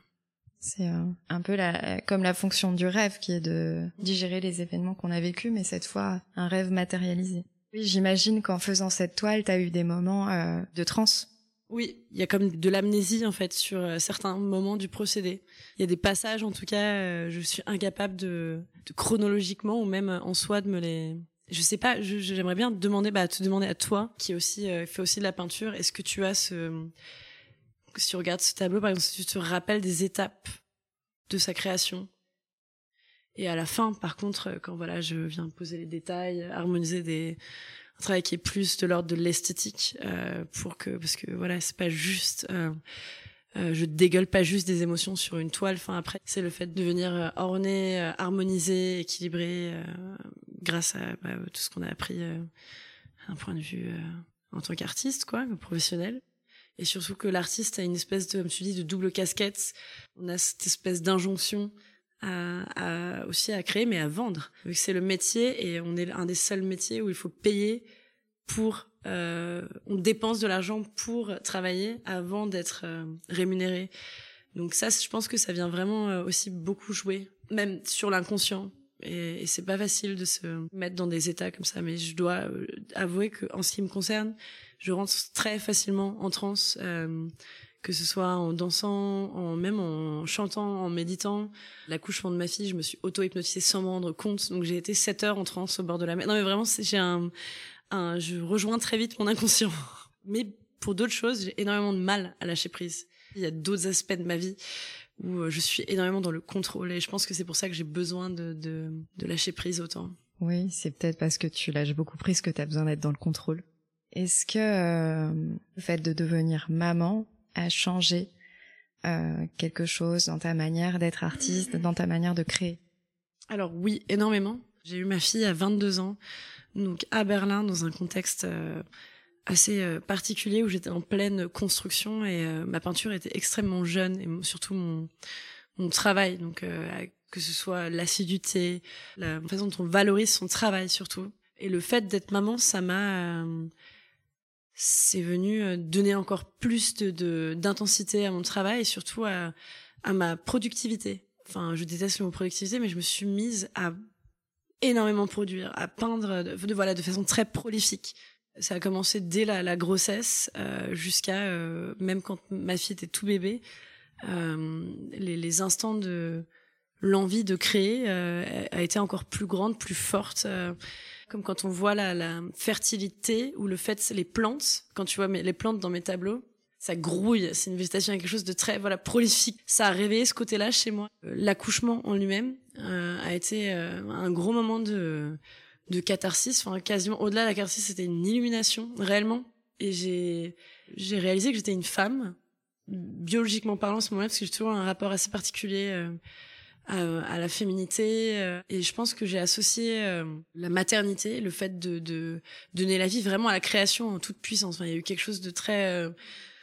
C'est un peu la, comme la fonction du rêve qui est de digérer les événements qu'on a vécus, mais cette fois un rêve matérialisé. Oui, j'imagine qu'en faisant cette toile, tu as eu des moments euh, de transe. Oui, il y a comme de l'amnésie en fait sur euh, certains moments du procédé. Il y a des passages, en tout cas, euh, je suis incapable de, de, chronologiquement ou même en soi de me les. Je sais pas. J'aimerais bien demander, bah, te demander à toi qui aussi fait aussi de la peinture. Est-ce que tu as ce, si tu regardes ce tableau, par exemple, si tu te rappelles des étapes de sa création, et à la fin, par contre, quand voilà, je viens poser les détails, harmoniser des un travail qui est plus de l'ordre de l'esthétique euh, pour que parce que voilà, c'est pas juste euh, euh, je dégueule pas juste des émotions sur une toile. Enfin après, c'est le fait de venir euh, orner, euh, harmoniser, équilibrer grâce à bah, tout ce qu'on a appris d'un point de vue en tant qu'artiste, quoi, professionnel et surtout que l'artiste a une espèce de, comme tu dis, de double casquette. On a cette espèce d'injonction à, aussi à créer, mais à vendre. Vu que c'est le métier et on est un des seuls métiers où il faut payer pour, euh, on dépense de l'argent pour travailler avant d'être euh, rémunéré. Donc ça, je pense que ça vient vraiment euh, aussi beaucoup jouer, même sur l'inconscient. Et, c'est pas facile de se mettre dans des états comme ça, mais je dois euh, avouer que en ce qui me concerne, je rentre très facilement en transe que ce soit en dansant, en même en chantant, en méditant. L'accouchement de ma fille, je me suis auto-hypnotisée sans m'en rendre compte. Donc j'ai été 7 heures en transe au bord de la mer. Non mais vraiment, j'ai un, un, je rejoins très vite mon inconscient. Mais pour d'autres choses, j'ai énormément de mal à lâcher prise. Il y a d'autres aspects de ma vie où euh, je suis énormément dans le contrôle et je pense que c'est pour ça que j'ai besoin de, de, de lâcher prise autant. Oui, c'est peut-être parce que tu lâches beaucoup prise que tu as besoin d'être dans le contrôle. Est-ce que euh, le fait de devenir maman a changé euh, quelque chose dans ta manière d'être artiste, dans ta manière de créer? Alors oui, énormément. J'ai eu ma fille à 22 ans, donc à Berlin, dans un contexte euh, assez euh, particulier où j'étais en pleine construction et euh, ma peinture était extrêmement jeune et surtout mon, mon travail, donc que ce soit l'assiduité, la façon dont on valorise son travail surtout. Et le fait d'être maman, ça m'a c'est venu donner encore plus de d'intensité à mon travail et surtout à, à ma productivité. Enfin, je déteste le mot productivité, mais je me suis mise à énormément produire, à peindre de, voilà de façon très prolifique. Ça a commencé dès la, la grossesse euh, jusqu'à euh, même quand ma fille était tout bébé. Euh, les, les, instants de l'envie de créer euh, a été encore plus grande, plus forte comme quand on voit la, la fertilité ou le fait les plantes, quand tu vois mes, les plantes dans mes tableaux, ça grouille, c'est une végétation quelque chose de très voilà prolifique. Ça a réveillé ce côté-là chez moi. Euh, l'accouchement en lui-même euh, a été euh, un gros moment de de catharsis, enfin quasiment au-delà de la catharsis, c'était une illumination réellement. Et j'ai j'ai réalisé que j'étais une femme biologiquement parlant à ce moment-là parce que j'ai toujours un rapport assez particulier euh, à, la féminité. Euh, et je pense que j'ai associé euh, la maternité, le fait de, de, donner la vie vraiment à la création en toute puissance. Enfin, il y a eu quelque chose de très euh,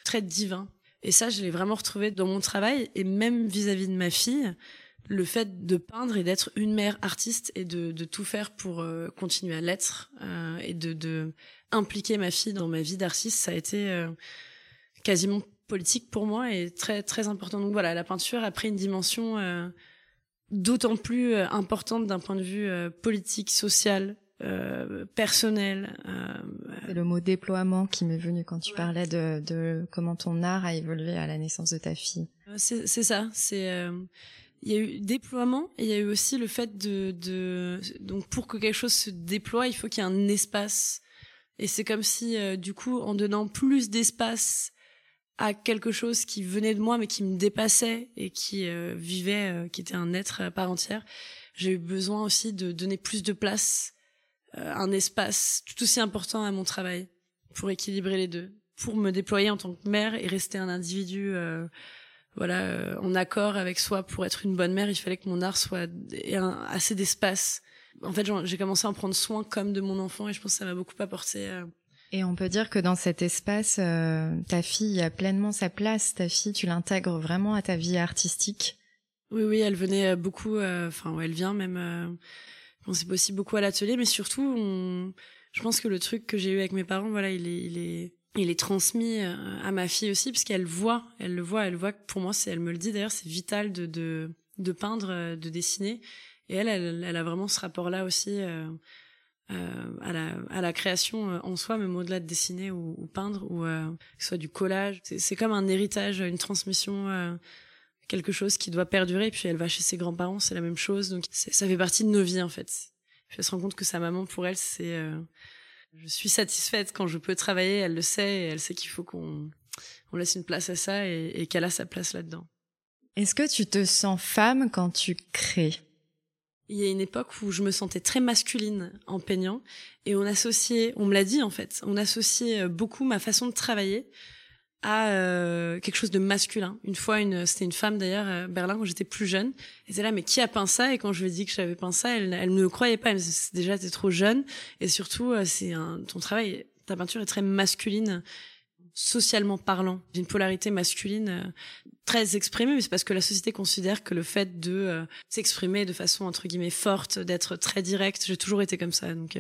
très divin. Et ça, je l'ai vraiment retrouvé dans mon travail et même vis-à-vis de ma fille, le fait de peindre et d'être une mère artiste et de, de tout faire pour continuer à l'être et de, de impliquer ma fille dans ma vie d'artiste, ça a été quasiment politique pour moi et très très important. Donc voilà, la peinture a pris une dimension d'autant plus euh, importante d'un point de vue euh, politique, social, euh, personnel. C'est le mot déploiement qui m'est venu quand tu parlais de, de, comment ton art a évolué à la naissance de ta fille. C'est ça. C'est il y a eu déploiement et il y a eu aussi le fait de, de donc pour que quelque chose se déploie, il faut qu'il y ait un espace. Et c'est comme si du coup en donnant plus d'espace à quelque chose qui venait de moi mais qui me dépassait et qui euh, vivait, euh, qui était un être à part entière, j'ai eu besoin aussi de donner plus de place, euh, un espace tout aussi important à mon travail pour équilibrer les deux, pour me déployer en tant que mère et rester un individu voilà en accord avec soi pour être une bonne mère il fallait que mon art soit ait un, assez d'espace en fait j'ai commencé à en prendre soin comme de mon enfant et je pense que ça m'a beaucoup apporté et on peut dire que dans cet espace, euh, ta fille a pleinement sa place. Ta fille, tu l'intègres vraiment à ta vie artistique? Oui, oui, elle venait euh, beaucoup. Euh, enfin, elle vient même. On s'est aussi beaucoup à l'atelier, mais surtout, on, Je pense que le truc que j'ai eu avec mes parents, voilà, il est, il est, il est transmis euh, à ma fille aussi, parce qu'elle voit, elle le voit, elle voit que pour moi, c'est, elle me le dit d'ailleurs, c'est vital de, de, de peindre, euh, de dessiner. Et elle, elle, elle a vraiment ce rapport-là aussi euh, euh, à, la, à la création en soi, même au-delà de dessiner ou, ou peindre, ou euh, que ce soit du collage. C'est comme un héritage, une transmission. Euh, quelque chose qui doit perdurer. Puis elle va chez ses grands-parents, c'est la même chose. Donc ça fait partie de nos vies en fait. Puis elle se rend compte que sa maman, pour elle, c'est euh, je suis satisfaite quand je peux travailler. Elle le sait et elle sait qu'il faut qu'on on laisse une place à ça et, et qu'elle a sa place là-dedans. Est-ce que tu te sens femme quand tu crées? Il y a une époque où je me sentais très masculine en peignant et on associait, on me l'a dit en fait, on associait beaucoup ma façon de travailler à euh, quelque chose de masculin. Une fois, une, c'était une femme d'ailleurs à Berlin quand j'étais plus jeune. Elle était là, mais qui a peint ça? Et quand je lui ai dit que j'avais peint ça, elle, elle ne me croyait pas. Elle me déjà, t'es trop jeune. Et surtout, euh, c'est un, ton travail, ta peinture est très masculine, socialement parlant. Une polarité masculine euh, très exprimée, mais c'est parce que la société considère que le fait de euh, s'exprimer de façon entre guillemets forte, d'être très direct, j'ai toujours été comme ça. Donc,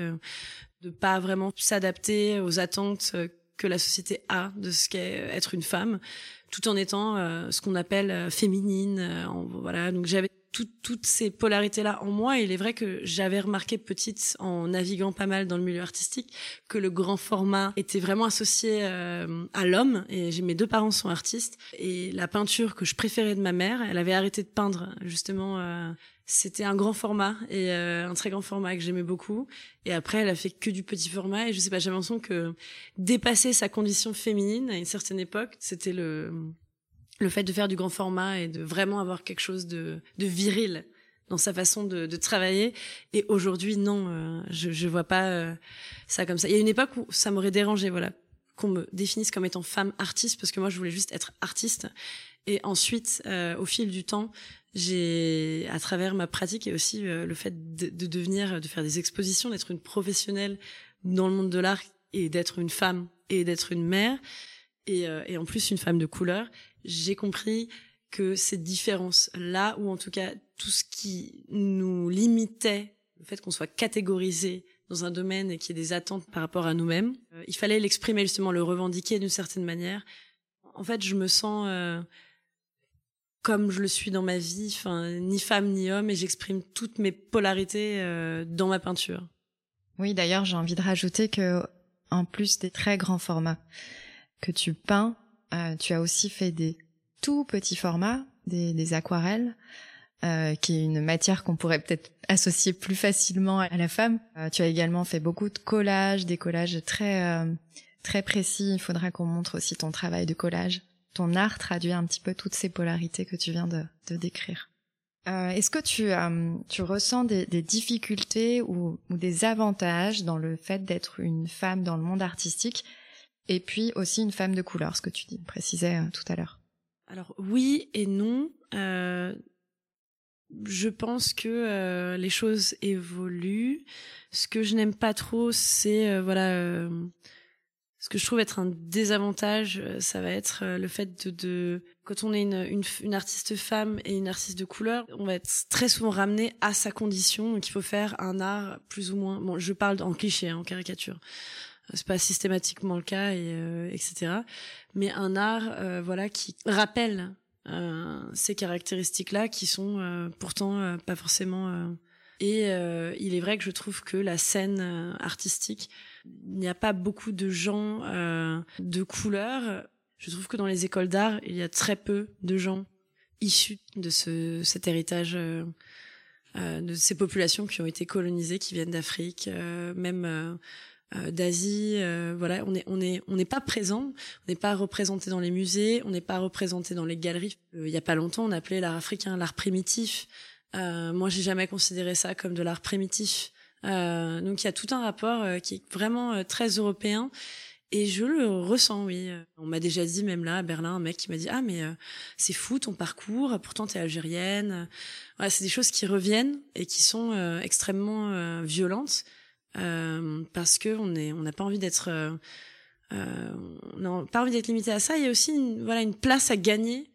de pas vraiment s'adapter aux attentes que la société a de ce qu'est être une femme, tout en étant euh, ce qu'on appelle euh, féminine. Euh, en, voilà, donc j'avais tout, toutes ces polarités-là en moi. Et il est vrai que j'avais remarqué petite, en naviguant pas mal dans le milieu artistique, que le grand format était vraiment associé euh, à l'homme. Et mes deux parents sont artistes. Et la peinture que je préférais de ma mère, elle avait arrêté de peindre justement euh, c'était un grand format et euh, un très grand format que j'aimais beaucoup. Et après, elle a fait que du petit format. Et je sais pas, j'ai l'impression que dépasser sa condition féminine à une certaine époque, c'était le le fait de faire du grand format et de vraiment avoir quelque chose de, de viril dans sa façon de, de travailler. Et aujourd'hui, non, euh, je je vois pas euh, ça comme ça. Il y a une époque où ça m'aurait dérangé, voilà, qu'on me définisse comme étant femme artiste, parce que moi, je voulais juste être artiste. Et ensuite, euh, au fil du temps, j'ai, à travers ma pratique et aussi euh, le fait de, de, devenir, de faire des expositions, d'être une professionnelle dans le monde de l'art et d'être une femme et d'être une mère et, euh, et en plus une femme de couleur, j'ai compris que ces différences là, ou en tout cas tout ce qui nous limitait, le fait qu'on soit catégorisé dans un domaine et qu'il y ait des attentes par rapport à nous-mêmes, euh, il fallait l'exprimer justement, le revendiquer d'une certaine manière. En fait, je me sens euh, comme je le suis dans ma vie, enfin ni femme ni homme, et j'exprime toutes mes polarités euh, dans ma peinture. Oui, d'ailleurs, j'ai envie de rajouter que en plus des très grands formats que tu peins, euh, tu as aussi fait des tout petits formats, des, aquarelles, euh, qui est une matière qu'on pourrait peut-être associer plus facilement à la femme. Euh, tu as également fait beaucoup de collages, des collages très très précis. Il faudra qu'on montre aussi ton travail de collage. Ton art traduit un petit peu toutes ces polarités que tu viens de, décrire. Est-ce que tu, ressens des, difficultés ou, des avantages dans le fait d'être une femme dans le monde artistique et puis aussi une femme de couleur, ce que tu dis, précisais euh, tout à l'heure Alors oui et non. Euh, je pense que euh, les choses évoluent. Ce que je n'aime pas trop, c'est voilà ce que je trouve être un désavantage, ça va être le fait de, quand on est une, une, une, artiste femme et une artiste de couleur, on va être très souvent ramené à sa condition. Donc il faut faire un art plus ou moins. Bon, je parle en cliché, hein, en caricature. C'est pas systématiquement le cas, et euh, etc. Mais un art, euh, voilà, qui rappelle euh, ces caractéristiques-là, qui sont euh, pourtant pas forcément. et il est vrai que je trouve que la scène artistique il n'y a pas beaucoup de gens euh, de couleur. Je trouve que dans les écoles d'art, il y a très peu de gens issus de ce, cet héritage, euh, euh, de ces populations qui ont été colonisées, qui viennent d'Afrique, euh, même euh, d'Asie. voilà, on est, on est, on n'est pas présent, on n'est pas représenté dans les musées, on n'est pas représenté dans les galeries. il y a pas longtemps, on appelait l'art africain l'art primitif. moi, j'ai jamais considéré ça comme de l'art primitif. Euh, donc il y a tout un rapport euh, qui est vraiment euh, très européen. Et je le ressens, oui. On m'a déjà dit, même là, à Berlin, un mec qui m'a dit, ah, mais euh, c'est fou ton parcours, pourtant t'es algérienne. Voilà, c'est des choses qui reviennent et qui sont euh, extrêmement euh, violentes parce que on est, on n'a pas envie d'être, on n'a pas envie d'être limité à ça. Il y a aussi, une, voilà, une place à gagner,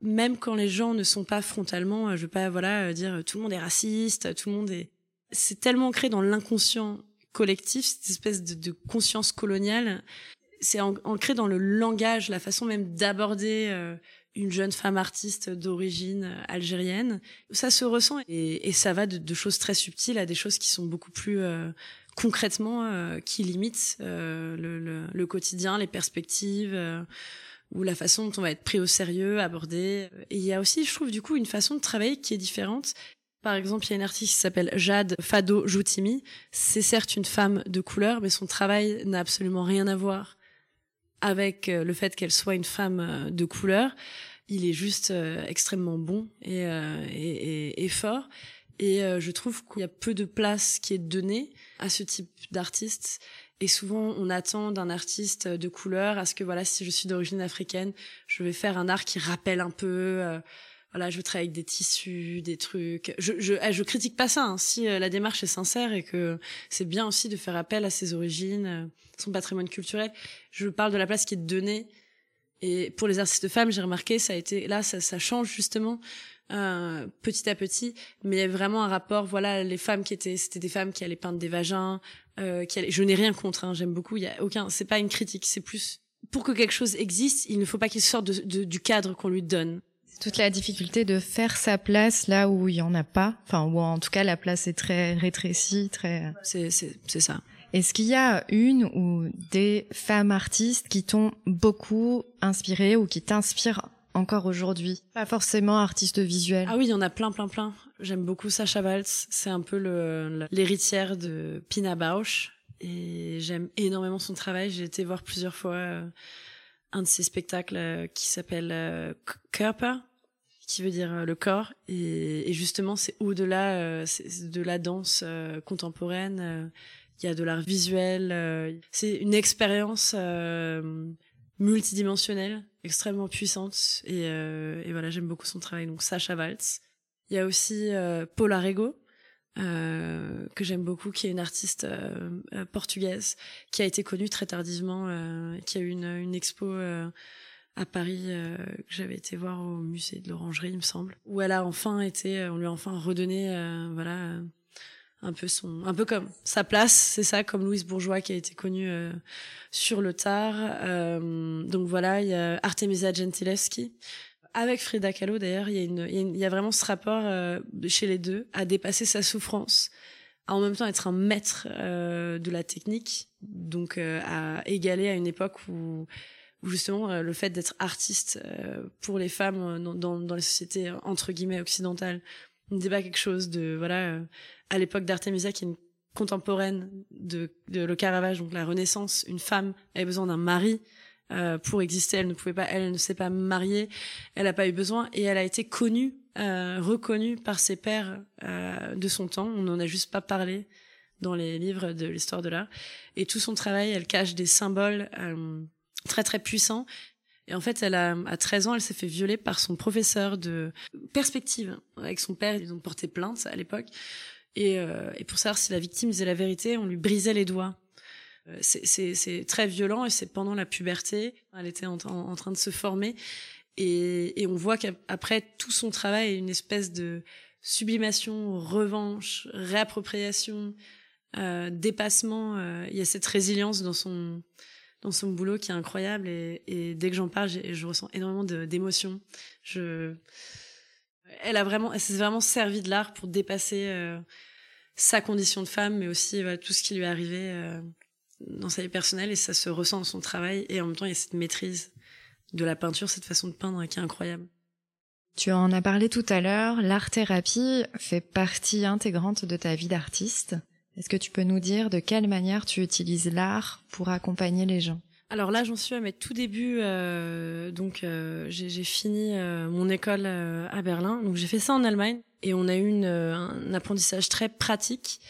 même quand les gens ne sont pas frontalement. Je veux pas, voilà, dire tout le monde est raciste, tout le monde est c'est tellement ancré dans l'inconscient collectif, cette espèce de, de conscience coloniale. C'est ancré dans le langage, la façon même d'aborder euh, une jeune femme artiste d'origine euh, algérienne. Ça se ressent et, ça va de, choses très subtiles à des choses qui sont beaucoup plus euh, concrètement euh, qui limitent le, le, le, quotidien, les perspectives ou la façon dont on va être pris au sérieux, abordé. Et il y a aussi, je trouve, du coup, une façon de travailler qui est différente. Par exemple, il y a une artiste qui s'appelle Jade Fado Joutimi. C'est certes une femme de couleur, mais son travail n'a absolument rien à voir avec euh, le fait qu'elle soit une femme euh, de couleur. Il est juste euh, extrêmement bon et, et, et, fort. Et je trouve qu'il y a peu de place qui est donnée à ce type d'artiste. Et souvent, on attend d'un artiste de couleur à ce que, voilà, si je suis d'origine africaine, je vais faire un art qui rappelle un peu, voilà, je travaille avec des tissus, des trucs. Je, je, eh, je critique pas ça, hein, si euh, la démarche est sincère et que c'est bien aussi de faire appel à ses origines, euh, son patrimoine culturel. Je parle de la place qui est donnée. Et pour les artistes femmes, j'ai remarqué, ça a été, là, ça, ça change justement. Euh, petit à petit, mais il y avait vraiment un rapport. Voilà, les femmes qui étaient, c'était des femmes qui allaient peindre des vagins. Euh, qui allaient, je n'ai rien contre, hein, j'aime beaucoup. Il y a aucun, c'est pas une critique, c'est plus pour que quelque chose existe, il ne faut pas qu'il sorte de, de, du cadre qu'on lui donne. Toute la difficulté de faire sa place là où il y en a pas, enfin ou en tout cas la place est très rétrécie, très. C'est c'est c'est ça. Est-ce qu'il y a une ou des femmes artistes qui t'ont beaucoup inspiré ou qui t'inspirent encore aujourd'hui? Pas forcément artiste visuel. Ah oui, il y en a plein, plein, plein. J'aime beaucoup Sacha Waltz. C'est un peu l'héritière de Pina Bausch. Et j'aime énormément son travail. J'ai été voir plusieurs fois euh, un de ses spectacles euh, qui s'appelle euh, Körper, qui veut dire le corps. Et, justement, c'est au-delà de la danse contemporaine. Il y a de l'art visuel. c'est une expérience multidimensionnelle, extrêmement puissante. Et, euh, voilà, j'aime beaucoup son travail. Donc Sacha Waltz. Il y a aussi euh, Paula Rego, euh, que j'aime beaucoup, qui est une artiste euh, euh portugaise, qui a été connue très tardivement, euh, qui a eu une, une expo euh, à Paris que j'avais été voir au musée de l'Orangerie, il me semble, où elle a enfin été, on lui a enfin redonné, voilà un peu son un peu comme sa place c'est ça comme Louise Bourgeois qui a été connue sur le tard. Donc voilà il y a Artemisia Gentileschi avec Frida Kahlo d'ailleurs il y a y vraiment ce rapport euh, chez les deux à dépasser sa souffrance à en même temps être un maître de la technique donc à égaler à une époque où où justement le fait d'être artiste pour les femmes dans, dans, dans les sociétés entre guillemets occidentales n'était pas quelque chose de voilà à l'époque d'Artemisia, qui est une contemporaine de, de le Caravage, donc la Renaissance, une femme avait besoin d'un mari euh, pour exister. Elle ne pouvait pas, elle ne s'est pas mariée, elle n'a pas eu besoin et elle a été connue, euh, reconnue par ses pères euh, de son temps. On n'en a juste pas parlé dans les livres de l'histoire de l'art. Et tout son travail, elle cache des symboles euh, très très puissants. Et en fait, elle a, à 13 ans, elle s'est fait violer par son professeur de perspective. Avec son père, ils ont porté plainte à l'époque et, euh, et pour savoir si la victime disait la vérité, on lui brisait les doigts. Euh, c'est très violent et c'est pendant la puberté. Elle était en, train de se former et, on voit qu'après tout son travail est une espèce de sublimation, revanche, réappropriation, euh, dépassement. Euh, il y a cette résilience dans son dans son boulot qui est incroyable et, dès que j'en parle, je ressens énormément d'émotions. Je elle a vraiment, elle s'est vraiment servi de l'art pour dépasser sa condition de femme, mais aussi tout ce qui lui est arrivé dans sa vie personnelle et ça se ressent dans son travail et en même temps il y a cette maîtrise de la peinture, cette façon de peindre qui est incroyable. Tu en as parlé tout à l'heure, l'art-thérapie fait partie intégrante de ta vie d'artiste. Est-ce que tu peux nous dire de quelle manière tu utilises l'art pour accompagner les gens? Alors là, j'en suis à mes tout débuts. Euh, donc, euh, j'ai fini euh, mon école euh, à Berlin. Donc, j'ai fait ça en Allemagne et on a eu une, un apprentissage très pratique.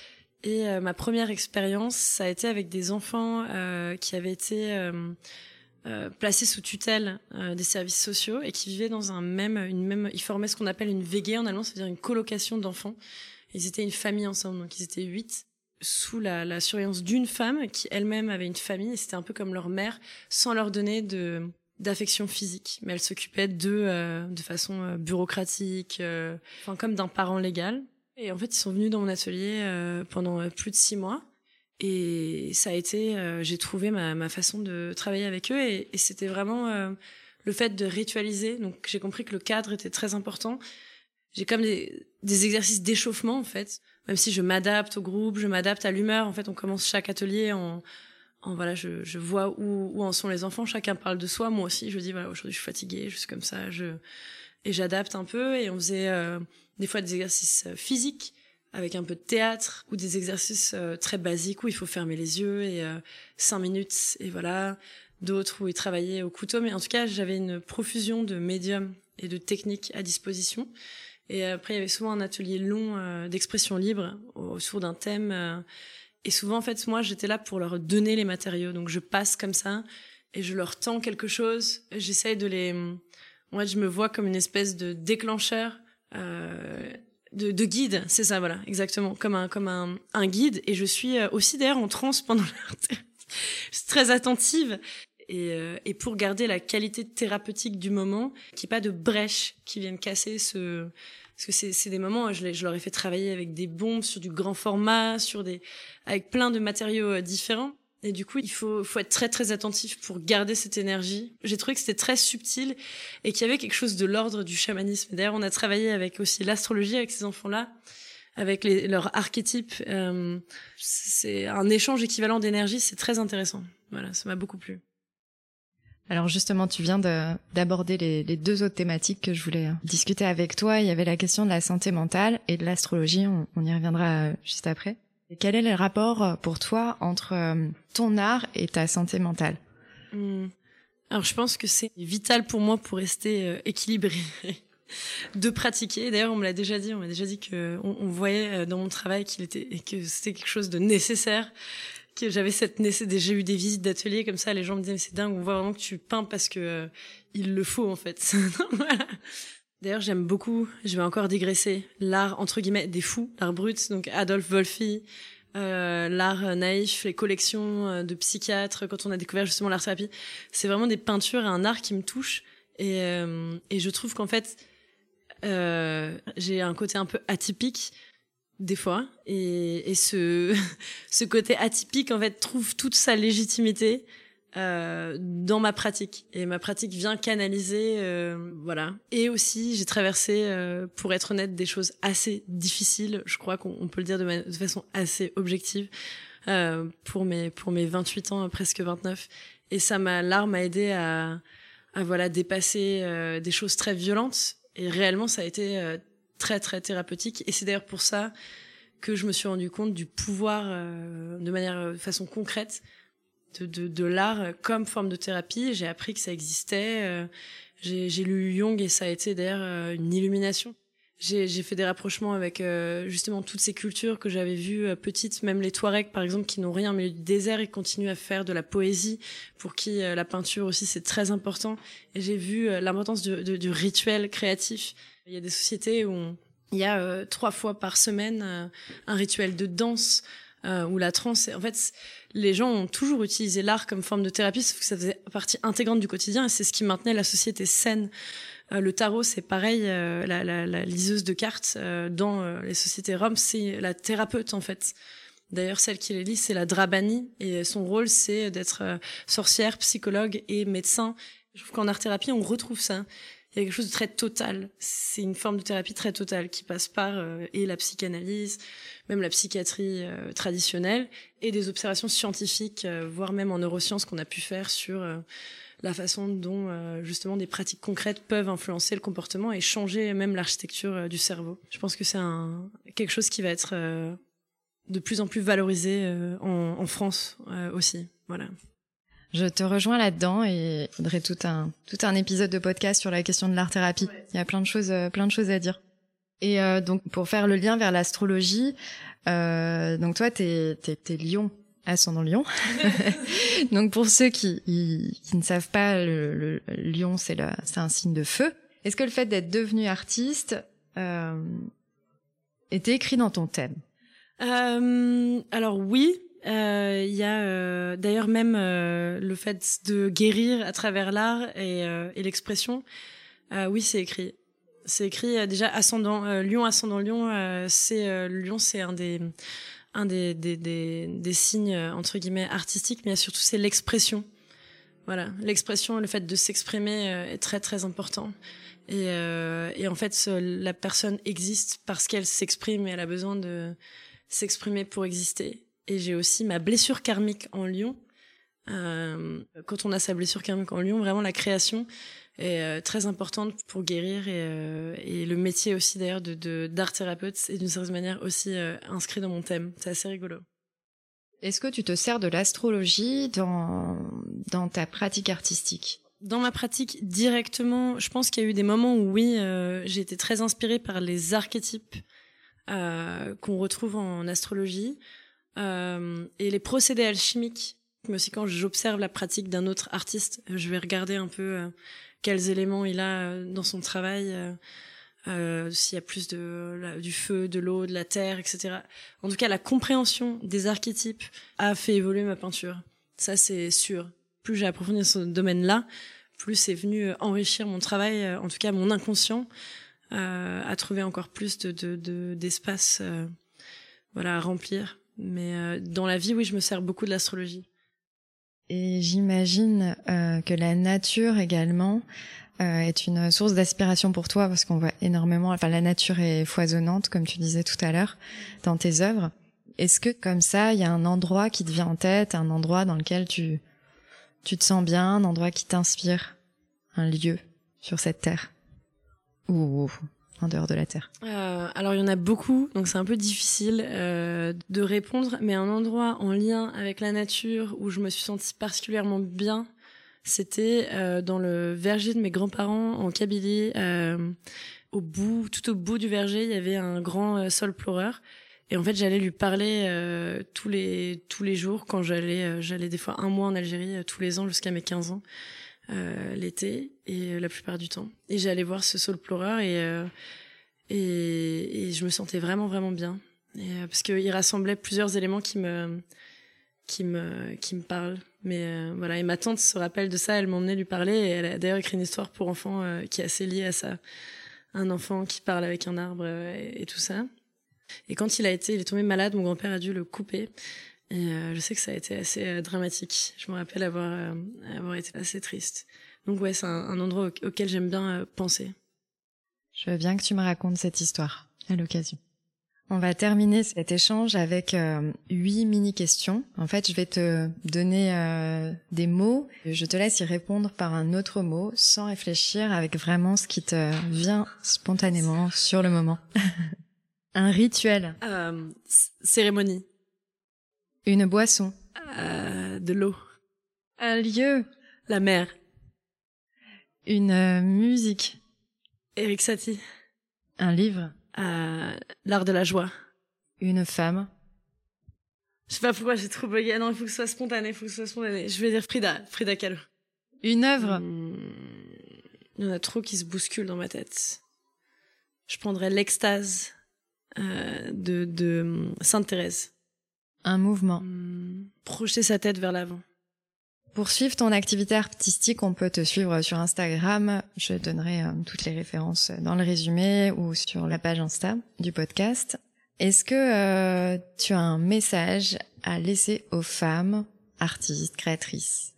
Et ma première expérience, ça a été avec des enfants qui avaient été placés sous tutelle des services sociaux et qui vivaient dans un même, une même. Ils formaient ce qu'on appelle une WG en allemand, c'est-à-dire une colocation d'enfants. Ils étaient une famille ensemble, donc ils étaient huit sous la, la surveillance d'une femme qui elle-même avait une famille et c'était un peu comme leur mère sans leur donner de d'affection physique mais elle s'occupait d'eux euh, de façon euh, bureaucratique euh, enfin comme d'un parent légal et en fait ils sont venus dans mon atelier pendant plus de six mois Et ça a été, euh, j'ai trouvé ma, ma, façon de travailler avec eux et, et c'était vraiment euh, le fait de ritualiser. Donc j'ai compris que le cadre était très important. J'ai comme des, des exercices d'échauffement en fait, même si je m'adapte au groupe, je m'adapte à l'humeur. En fait, on commence chaque atelier en, en voilà, je, je vois où, où en sont les enfants. Chacun parle de soi, moi aussi. Je dis voilà, aujourd'hui je suis fatiguée, je suis comme ça, je et j'adapte un peu. Et on faisait euh, des fois des exercices physiques avec un peu de théâtre ou des exercices euh, très basiques où il faut fermer les yeux et euh, cinq minutes et voilà d'autres où ils travaillaient au couteau. Mais en tout cas j'avais une profusion de médiums et de techniques à disposition. Et après il y avait souvent un atelier long euh, d'expression libre autour d'un thème et souvent en fait moi j'étais là pour leur donner les matériaux. Donc je passe comme ça et je leur tends quelque chose. J'essaye de les moi je me vois comme une espèce de déclencheur euh, de, de guide, c'est ça, voilà, exactement, comme un comme un, un guide. Et je suis euh, aussi d'ailleurs en transe pendant leur Je suis très attentive. Et, euh, et pour garder la qualité thérapeutique du moment, qu'il n'y ait pas de brèche qui vienne casser ce... Parce que c'est des moments, je, je leur ai fait travailler avec des bombes sur du grand format, sur des, avec plein de matériaux euh, différents. Et du coup, il faut, faut être très très attentif pour garder cette énergie. J'ai trouvé que c'était très subtil et qu'il y avait quelque chose de l'ordre du chamanisme. D'ailleurs, on a travaillé avec aussi l'astrologie avec ces enfants-là, avec les, leurs archétypes. Euh, c'est un échange équivalent d'énergie, c'est très intéressant. Voilà, ça m'a beaucoup plu. Alors justement, tu viens d'aborder les, les, deux autres thématiques que je voulais discuter avec toi. Il y avait la question de la santé mentale et de l'astrologie. On, on y reviendra euh, juste après. Quel est le rapport euh, pour toi entre euh, ton art et ta santé mentale? Mmh. Alors je pense que c'est vital pour moi pour rester euh, équilibré de pratiquer. D'ailleurs, on me l'a déjà dit, on m'a déjà dit que on, voyait dans mon travail qu'il était que c'était quelque chose de nécessaire que j'avais cette j'ai eu des visites d'ateliers comme ça les gens me disaient c'est dingue on voit vraiment que tu peins parce que il le faut en fait voilà. D'ailleurs, j'aime beaucoup, je vais encore digresser, l'art, entre guillemets, des fous, l'art brut, donc Adolphe Wolfi, euh, l'art naïf, les collections euh, de psychiatres, quand on a découvert justement l'art-thérapie. C'est vraiment des peintures et un art qui me touche. Et, euh, et je trouve qu'en fait, euh, j'ai un côté un peu atypique des fois. Et, et ce, ce côté atypique, en fait, trouve toute sa légitimité euh, dans ma pratique. Et ma pratique vient canaliser euh, voilà. Et aussi j'ai traversé euh, pour être honnête des choses assez difficiles. Je crois qu'on peut le dire de, de, façon assez objective euh, pour mes pour mes 28 ans presque 29 et ça m'a l'art m'a aidé à, à voilà dépasser euh, des choses très violentes. Et réellement ça a été très très thérapeutique. Et c'est d'ailleurs pour ça que je me suis rendu compte du pouvoir de manière de façon concrète de, de, de l'art comme forme de thérapie. J'ai appris que ça existait. Euh, j'ai lu Jung et ça a été d'ailleurs euh, une illumination. J'ai fait des rapprochements avec euh, justement toutes ces cultures que j'avais vues petites, même les Touaregs par exemple, qui n'ont rien mais du désert et continuent à faire de la poésie, pour qui la peinture aussi c'est très important. Et j'ai vu l'importance du, du, rituel créatif. Il y a des sociétés où il y a trois fois par semaine un rituel de danse euh, la transe, en fait, les gens ont toujours utilisé l'art comme forme de thérapie, sauf que ça faisait partie intégrante du quotidien et c'est ce qui maintenait la société saine. Euh, le tarot, c'est pareil, euh, la, la, la, liseuse de cartes euh, dans euh, les sociétés roms, c'est la thérapeute en fait. D'ailleurs, celle qui les lit, c'est la Drabani et son rôle, c'est d'être euh, sorcière, psychologue et médecin. Je trouve qu'en art-thérapie, on retrouve ça il y a quelque chose de très total. C'est une forme de thérapie très totale qui passe par euh, et la psychanalyse, même la psychiatrie euh, traditionnelle, et des observations scientifiques, euh, voire même en neurosciences qu'on a pu faire sur euh, la façon dont euh, justement des pratiques concrètes peuvent influencer le comportement et changer même l'architecture du cerveau. Je pense que c'est quelque chose qui va être de plus en plus valorisé en, en, France aussi. Voilà. Je te rejoins là-dedans et il faudrait tout un tout un épisode de podcast sur la question de l'art thérapie. Ouais. Il y a plein de choses euh, plein de choses à dire. Et euh, donc pour faire le lien vers l'astrologie, euh, donc toi t'es t'es, t'es Lion ascendant Lion. donc pour ceux qui, qui, qui ne savent pas, le, le, le Lion c'est le c'est un signe de feu. Est-ce que le fait d'être devenu artiste euh, était écrit dans ton thème? Euh, Alors oui, il euh, y a euh, d'ailleurs même euh, le fait de guérir à travers l'art et, euh, et l'expression. Euh, oui, c'est écrit. C'est écrit déjà ascendant Lion, ascendant Lion. c'est Lion, c'est un des un des, des, des, des signes entre guillemets artistiques, mais surtout c'est l'expression. Voilà, l'expression, le fait de s'exprimer est très très important. Et, et en fait, la personne existe parce qu'elle s'exprime et elle a besoin de s'exprimer pour exister. Et j'ai aussi ma blessure karmique en lion. Euh, quand on a sa blessure karmique en lion, vraiment la création est euh, très importante pour guérir et, euh, et le métier aussi d'ailleurs de d'art thérapeute est d'une certaine manière aussi euh, inscrit dans mon thème. C'est assez rigolo. Est-ce que tu te sers de l'astrologie dans dans ta pratique artistique? Dans ma pratique directement, je pense qu'il y a eu des moments où oui, j'ai été très inspirée par les archétypes qu'on retrouve en astrologie euh, et les procédés alchimiques. Mais aussi quand j'observe la pratique d'un autre artiste, je vais regarder un peu euh, quels éléments il a euh, dans son travail, s'il y a plus de du feu, de l'eau, de la terre, etc. En tout cas, la compréhension des archétypes a fait évoluer ma peinture. Ça, c'est sûr plus j'ai approfondi ce domaine-là, plus c'est venu enrichir mon travail, en tout cas mon inconscient, à trouver encore plus de, de, d'espace voilà, à remplir. Mais euh, dans la vie, oui, je me sers beaucoup de l'astrologie. Et j'imagine euh, que la nature également euh, est une source d'aspiration pour toi parce qu'on voit énormément, enfin la nature est foisonnante comme tu disais tout à l'heure dans tes œuvres. Est-ce que comme ça, il y a un endroit qui te vient en tête, un endroit dans lequel tu tu te sens bien, un endroit qui t'inspire, un lieu sur cette terre? Ou en dehors de la terre euh, Alors il y en a beaucoup, donc c'est un peu difficile euh, de répondre, mais un endroit en lien avec la nature où je me suis sentie particulièrement bien, c'était euh, dans le verger de mes grands-parents en Kabylie. Au bout, tout au bout du verger, il y avait un grand sol pleureur et en fait, j'allais lui parler tous les tous les jours quand j'allais j'allais des fois un mois en Algérie tous les ans jusqu'à mes 15 ans euh, l'été et la plupart du temps. Et j'allais voir ce saule pleureur et, et et je me sentais vraiment vraiment bien et, parce qu'il rassemblait plusieurs éléments qui me qui me qui me parlent. Mais voilà, et ma tante se rappelle de ça, elle m'emmenait lui parler et elle a d'ailleurs écrit une histoire pour enfants qui est assez liée à ça. Un enfant qui parle avec un arbre et, et tout ça. Et quand il a été, il est tombé malade, mon grand-père a dû le couper. Et euh, je sais que ça a été assez euh, dramatique. Je me rappelle avoir euh, avoir été assez triste. Donc ouais, c'est un, un, endroit auquel j'aime bien euh, penser. Je veux bien que tu me racontes cette histoire à l'occasion. On va terminer cet échange avec euh, huit mini-questions. En fait, je vais te donner euh, des mots. Je te laisse y répondre par un autre mot, sans réfléchir, avec vraiment ce qui te vient spontanément sur le moment. Un rituel. Euh, cérémonie. Une boisson. Euh, de l'eau. Un lieu. La mer. Une euh, musique. Eric Satie. Un livre. Euh, L'art de la joie. Une femme. Je sais pas pourquoi j'ai trop bugué. Non, il faut que ce soit spontané, il faut que ce soit spontané. Je vais dire Frida, Frida Kahlo. Une œuvre. Mmh, il y en a trop qui se bousculent dans ma tête. Je prendrais l'extase euh, de, de Sainte Thérèse. Un mouvement. Mmh, projeter sa tête vers l'avant. Pour suivre ton activité artistique, on peut te suivre sur Instagram. Je donnerai euh, toutes les références dans le résumé ou sur la page Insta du podcast. Est-ce que euh, tu as un message à laisser aux femmes, artistes, créatrices,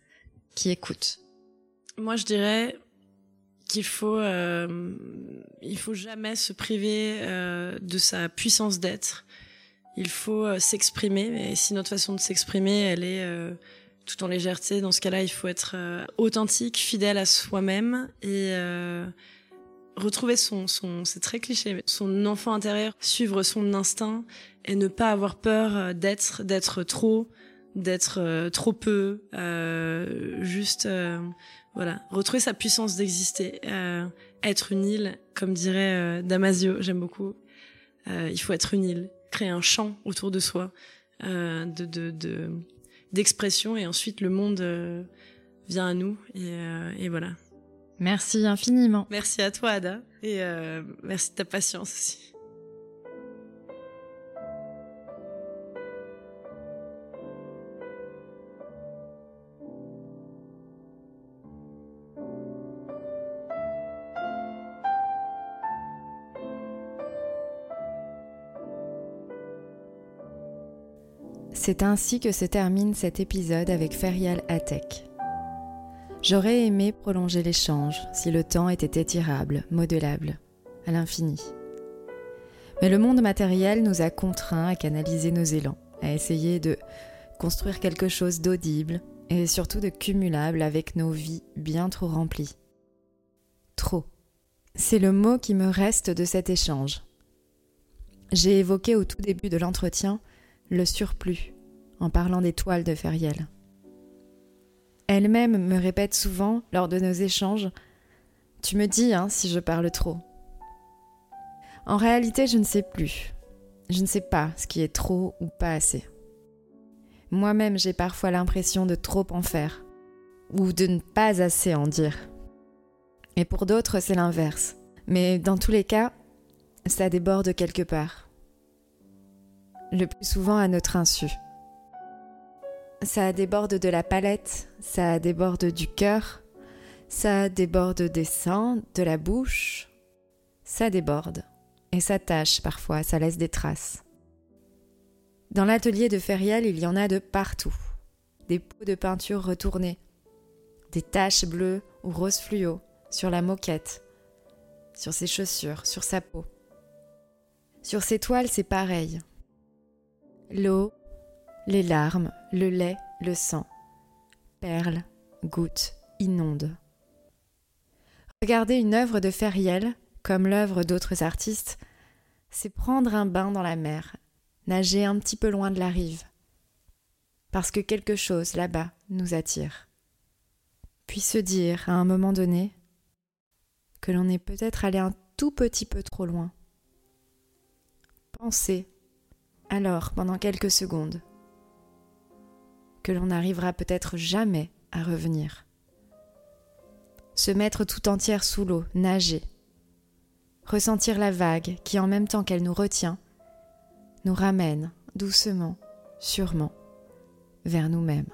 qui écoutent? Moi, je dirais qu'il faut, euh, il faut jamais se priver de sa puissance d'être. Il faut euh, s'exprimer. Et si notre façon de s'exprimer, elle est euh, tout en légèreté, dans ce cas-là, il faut être euh, authentique, fidèle à soi-même et euh, retrouver son, son c'est très cliché, son enfant intérieur, suivre son instinct et ne pas avoir peur d'être, d'être trop, d'être trop peu, juste voilà, retrouver sa puissance d'exister, euh, être une île, comme dirait euh, Damasio, j'aime beaucoup. Euh, il faut être une île, créer un champ autour de soi, euh, de de de d'expression, et ensuite le monde euh, vient à nous, et, euh, et voilà. Merci infiniment. Merci à toi, Ada, et merci de ta patience aussi. C'est ainsi que se termine cet épisode avec Ferial Atek. J'aurais aimé prolonger l'échange si le temps était étirable, modelable, à l'infini. Mais le monde matériel nous a contraints à canaliser nos élans, à essayer de construire quelque chose d'audible et surtout de cumulable avec nos vies bien trop remplies. Trop. C'est le mot qui me reste de cet échange. J'ai évoqué au tout début de l'entretien le surplus en parlant des toiles de Feriel. Elle-même me répète souvent lors de nos échanges Tu me dis hein, si je parle trop. En réalité, je ne sais plus. Je ne sais pas ce qui est trop ou pas assez. Moi-même, j'ai parfois l'impression de trop en faire, ou de ne pas assez en dire. Et pour d'autres, c'est l'inverse. Mais dans tous les cas, ça déborde quelque part. Le plus souvent à notre insu. Ça déborde de la palette, ça déborde du cœur, ça déborde des seins, de la bouche, ça déborde. Et ça tâche parfois, ça laisse des traces. Dans l'atelier de Ferial, il y en a de partout. Des pots de peinture retournés, des taches bleues ou rose fluo sur la moquette, sur ses chaussures, sur sa peau. Sur ses toiles, c'est pareil. L'eau, les larmes, le lait, le sang. Perles, gouttes, inondent. Regarder une œuvre de Feriel, comme l'œuvre d'autres artistes, c'est prendre un bain dans la mer, nager un petit peu loin de la rive, parce que quelque chose là-bas nous attire. Puis se dire à un moment donné que l'on est peut-être allé un tout petit peu trop loin. Penser alors pendant quelques secondes que l'on n'arrivera peut-être jamais à revenir. Se mettre tout entière sous l'eau, nager, ressentir la vague qui en même temps qu'elle nous retient, nous ramène doucement, sûrement, vers nous-mêmes.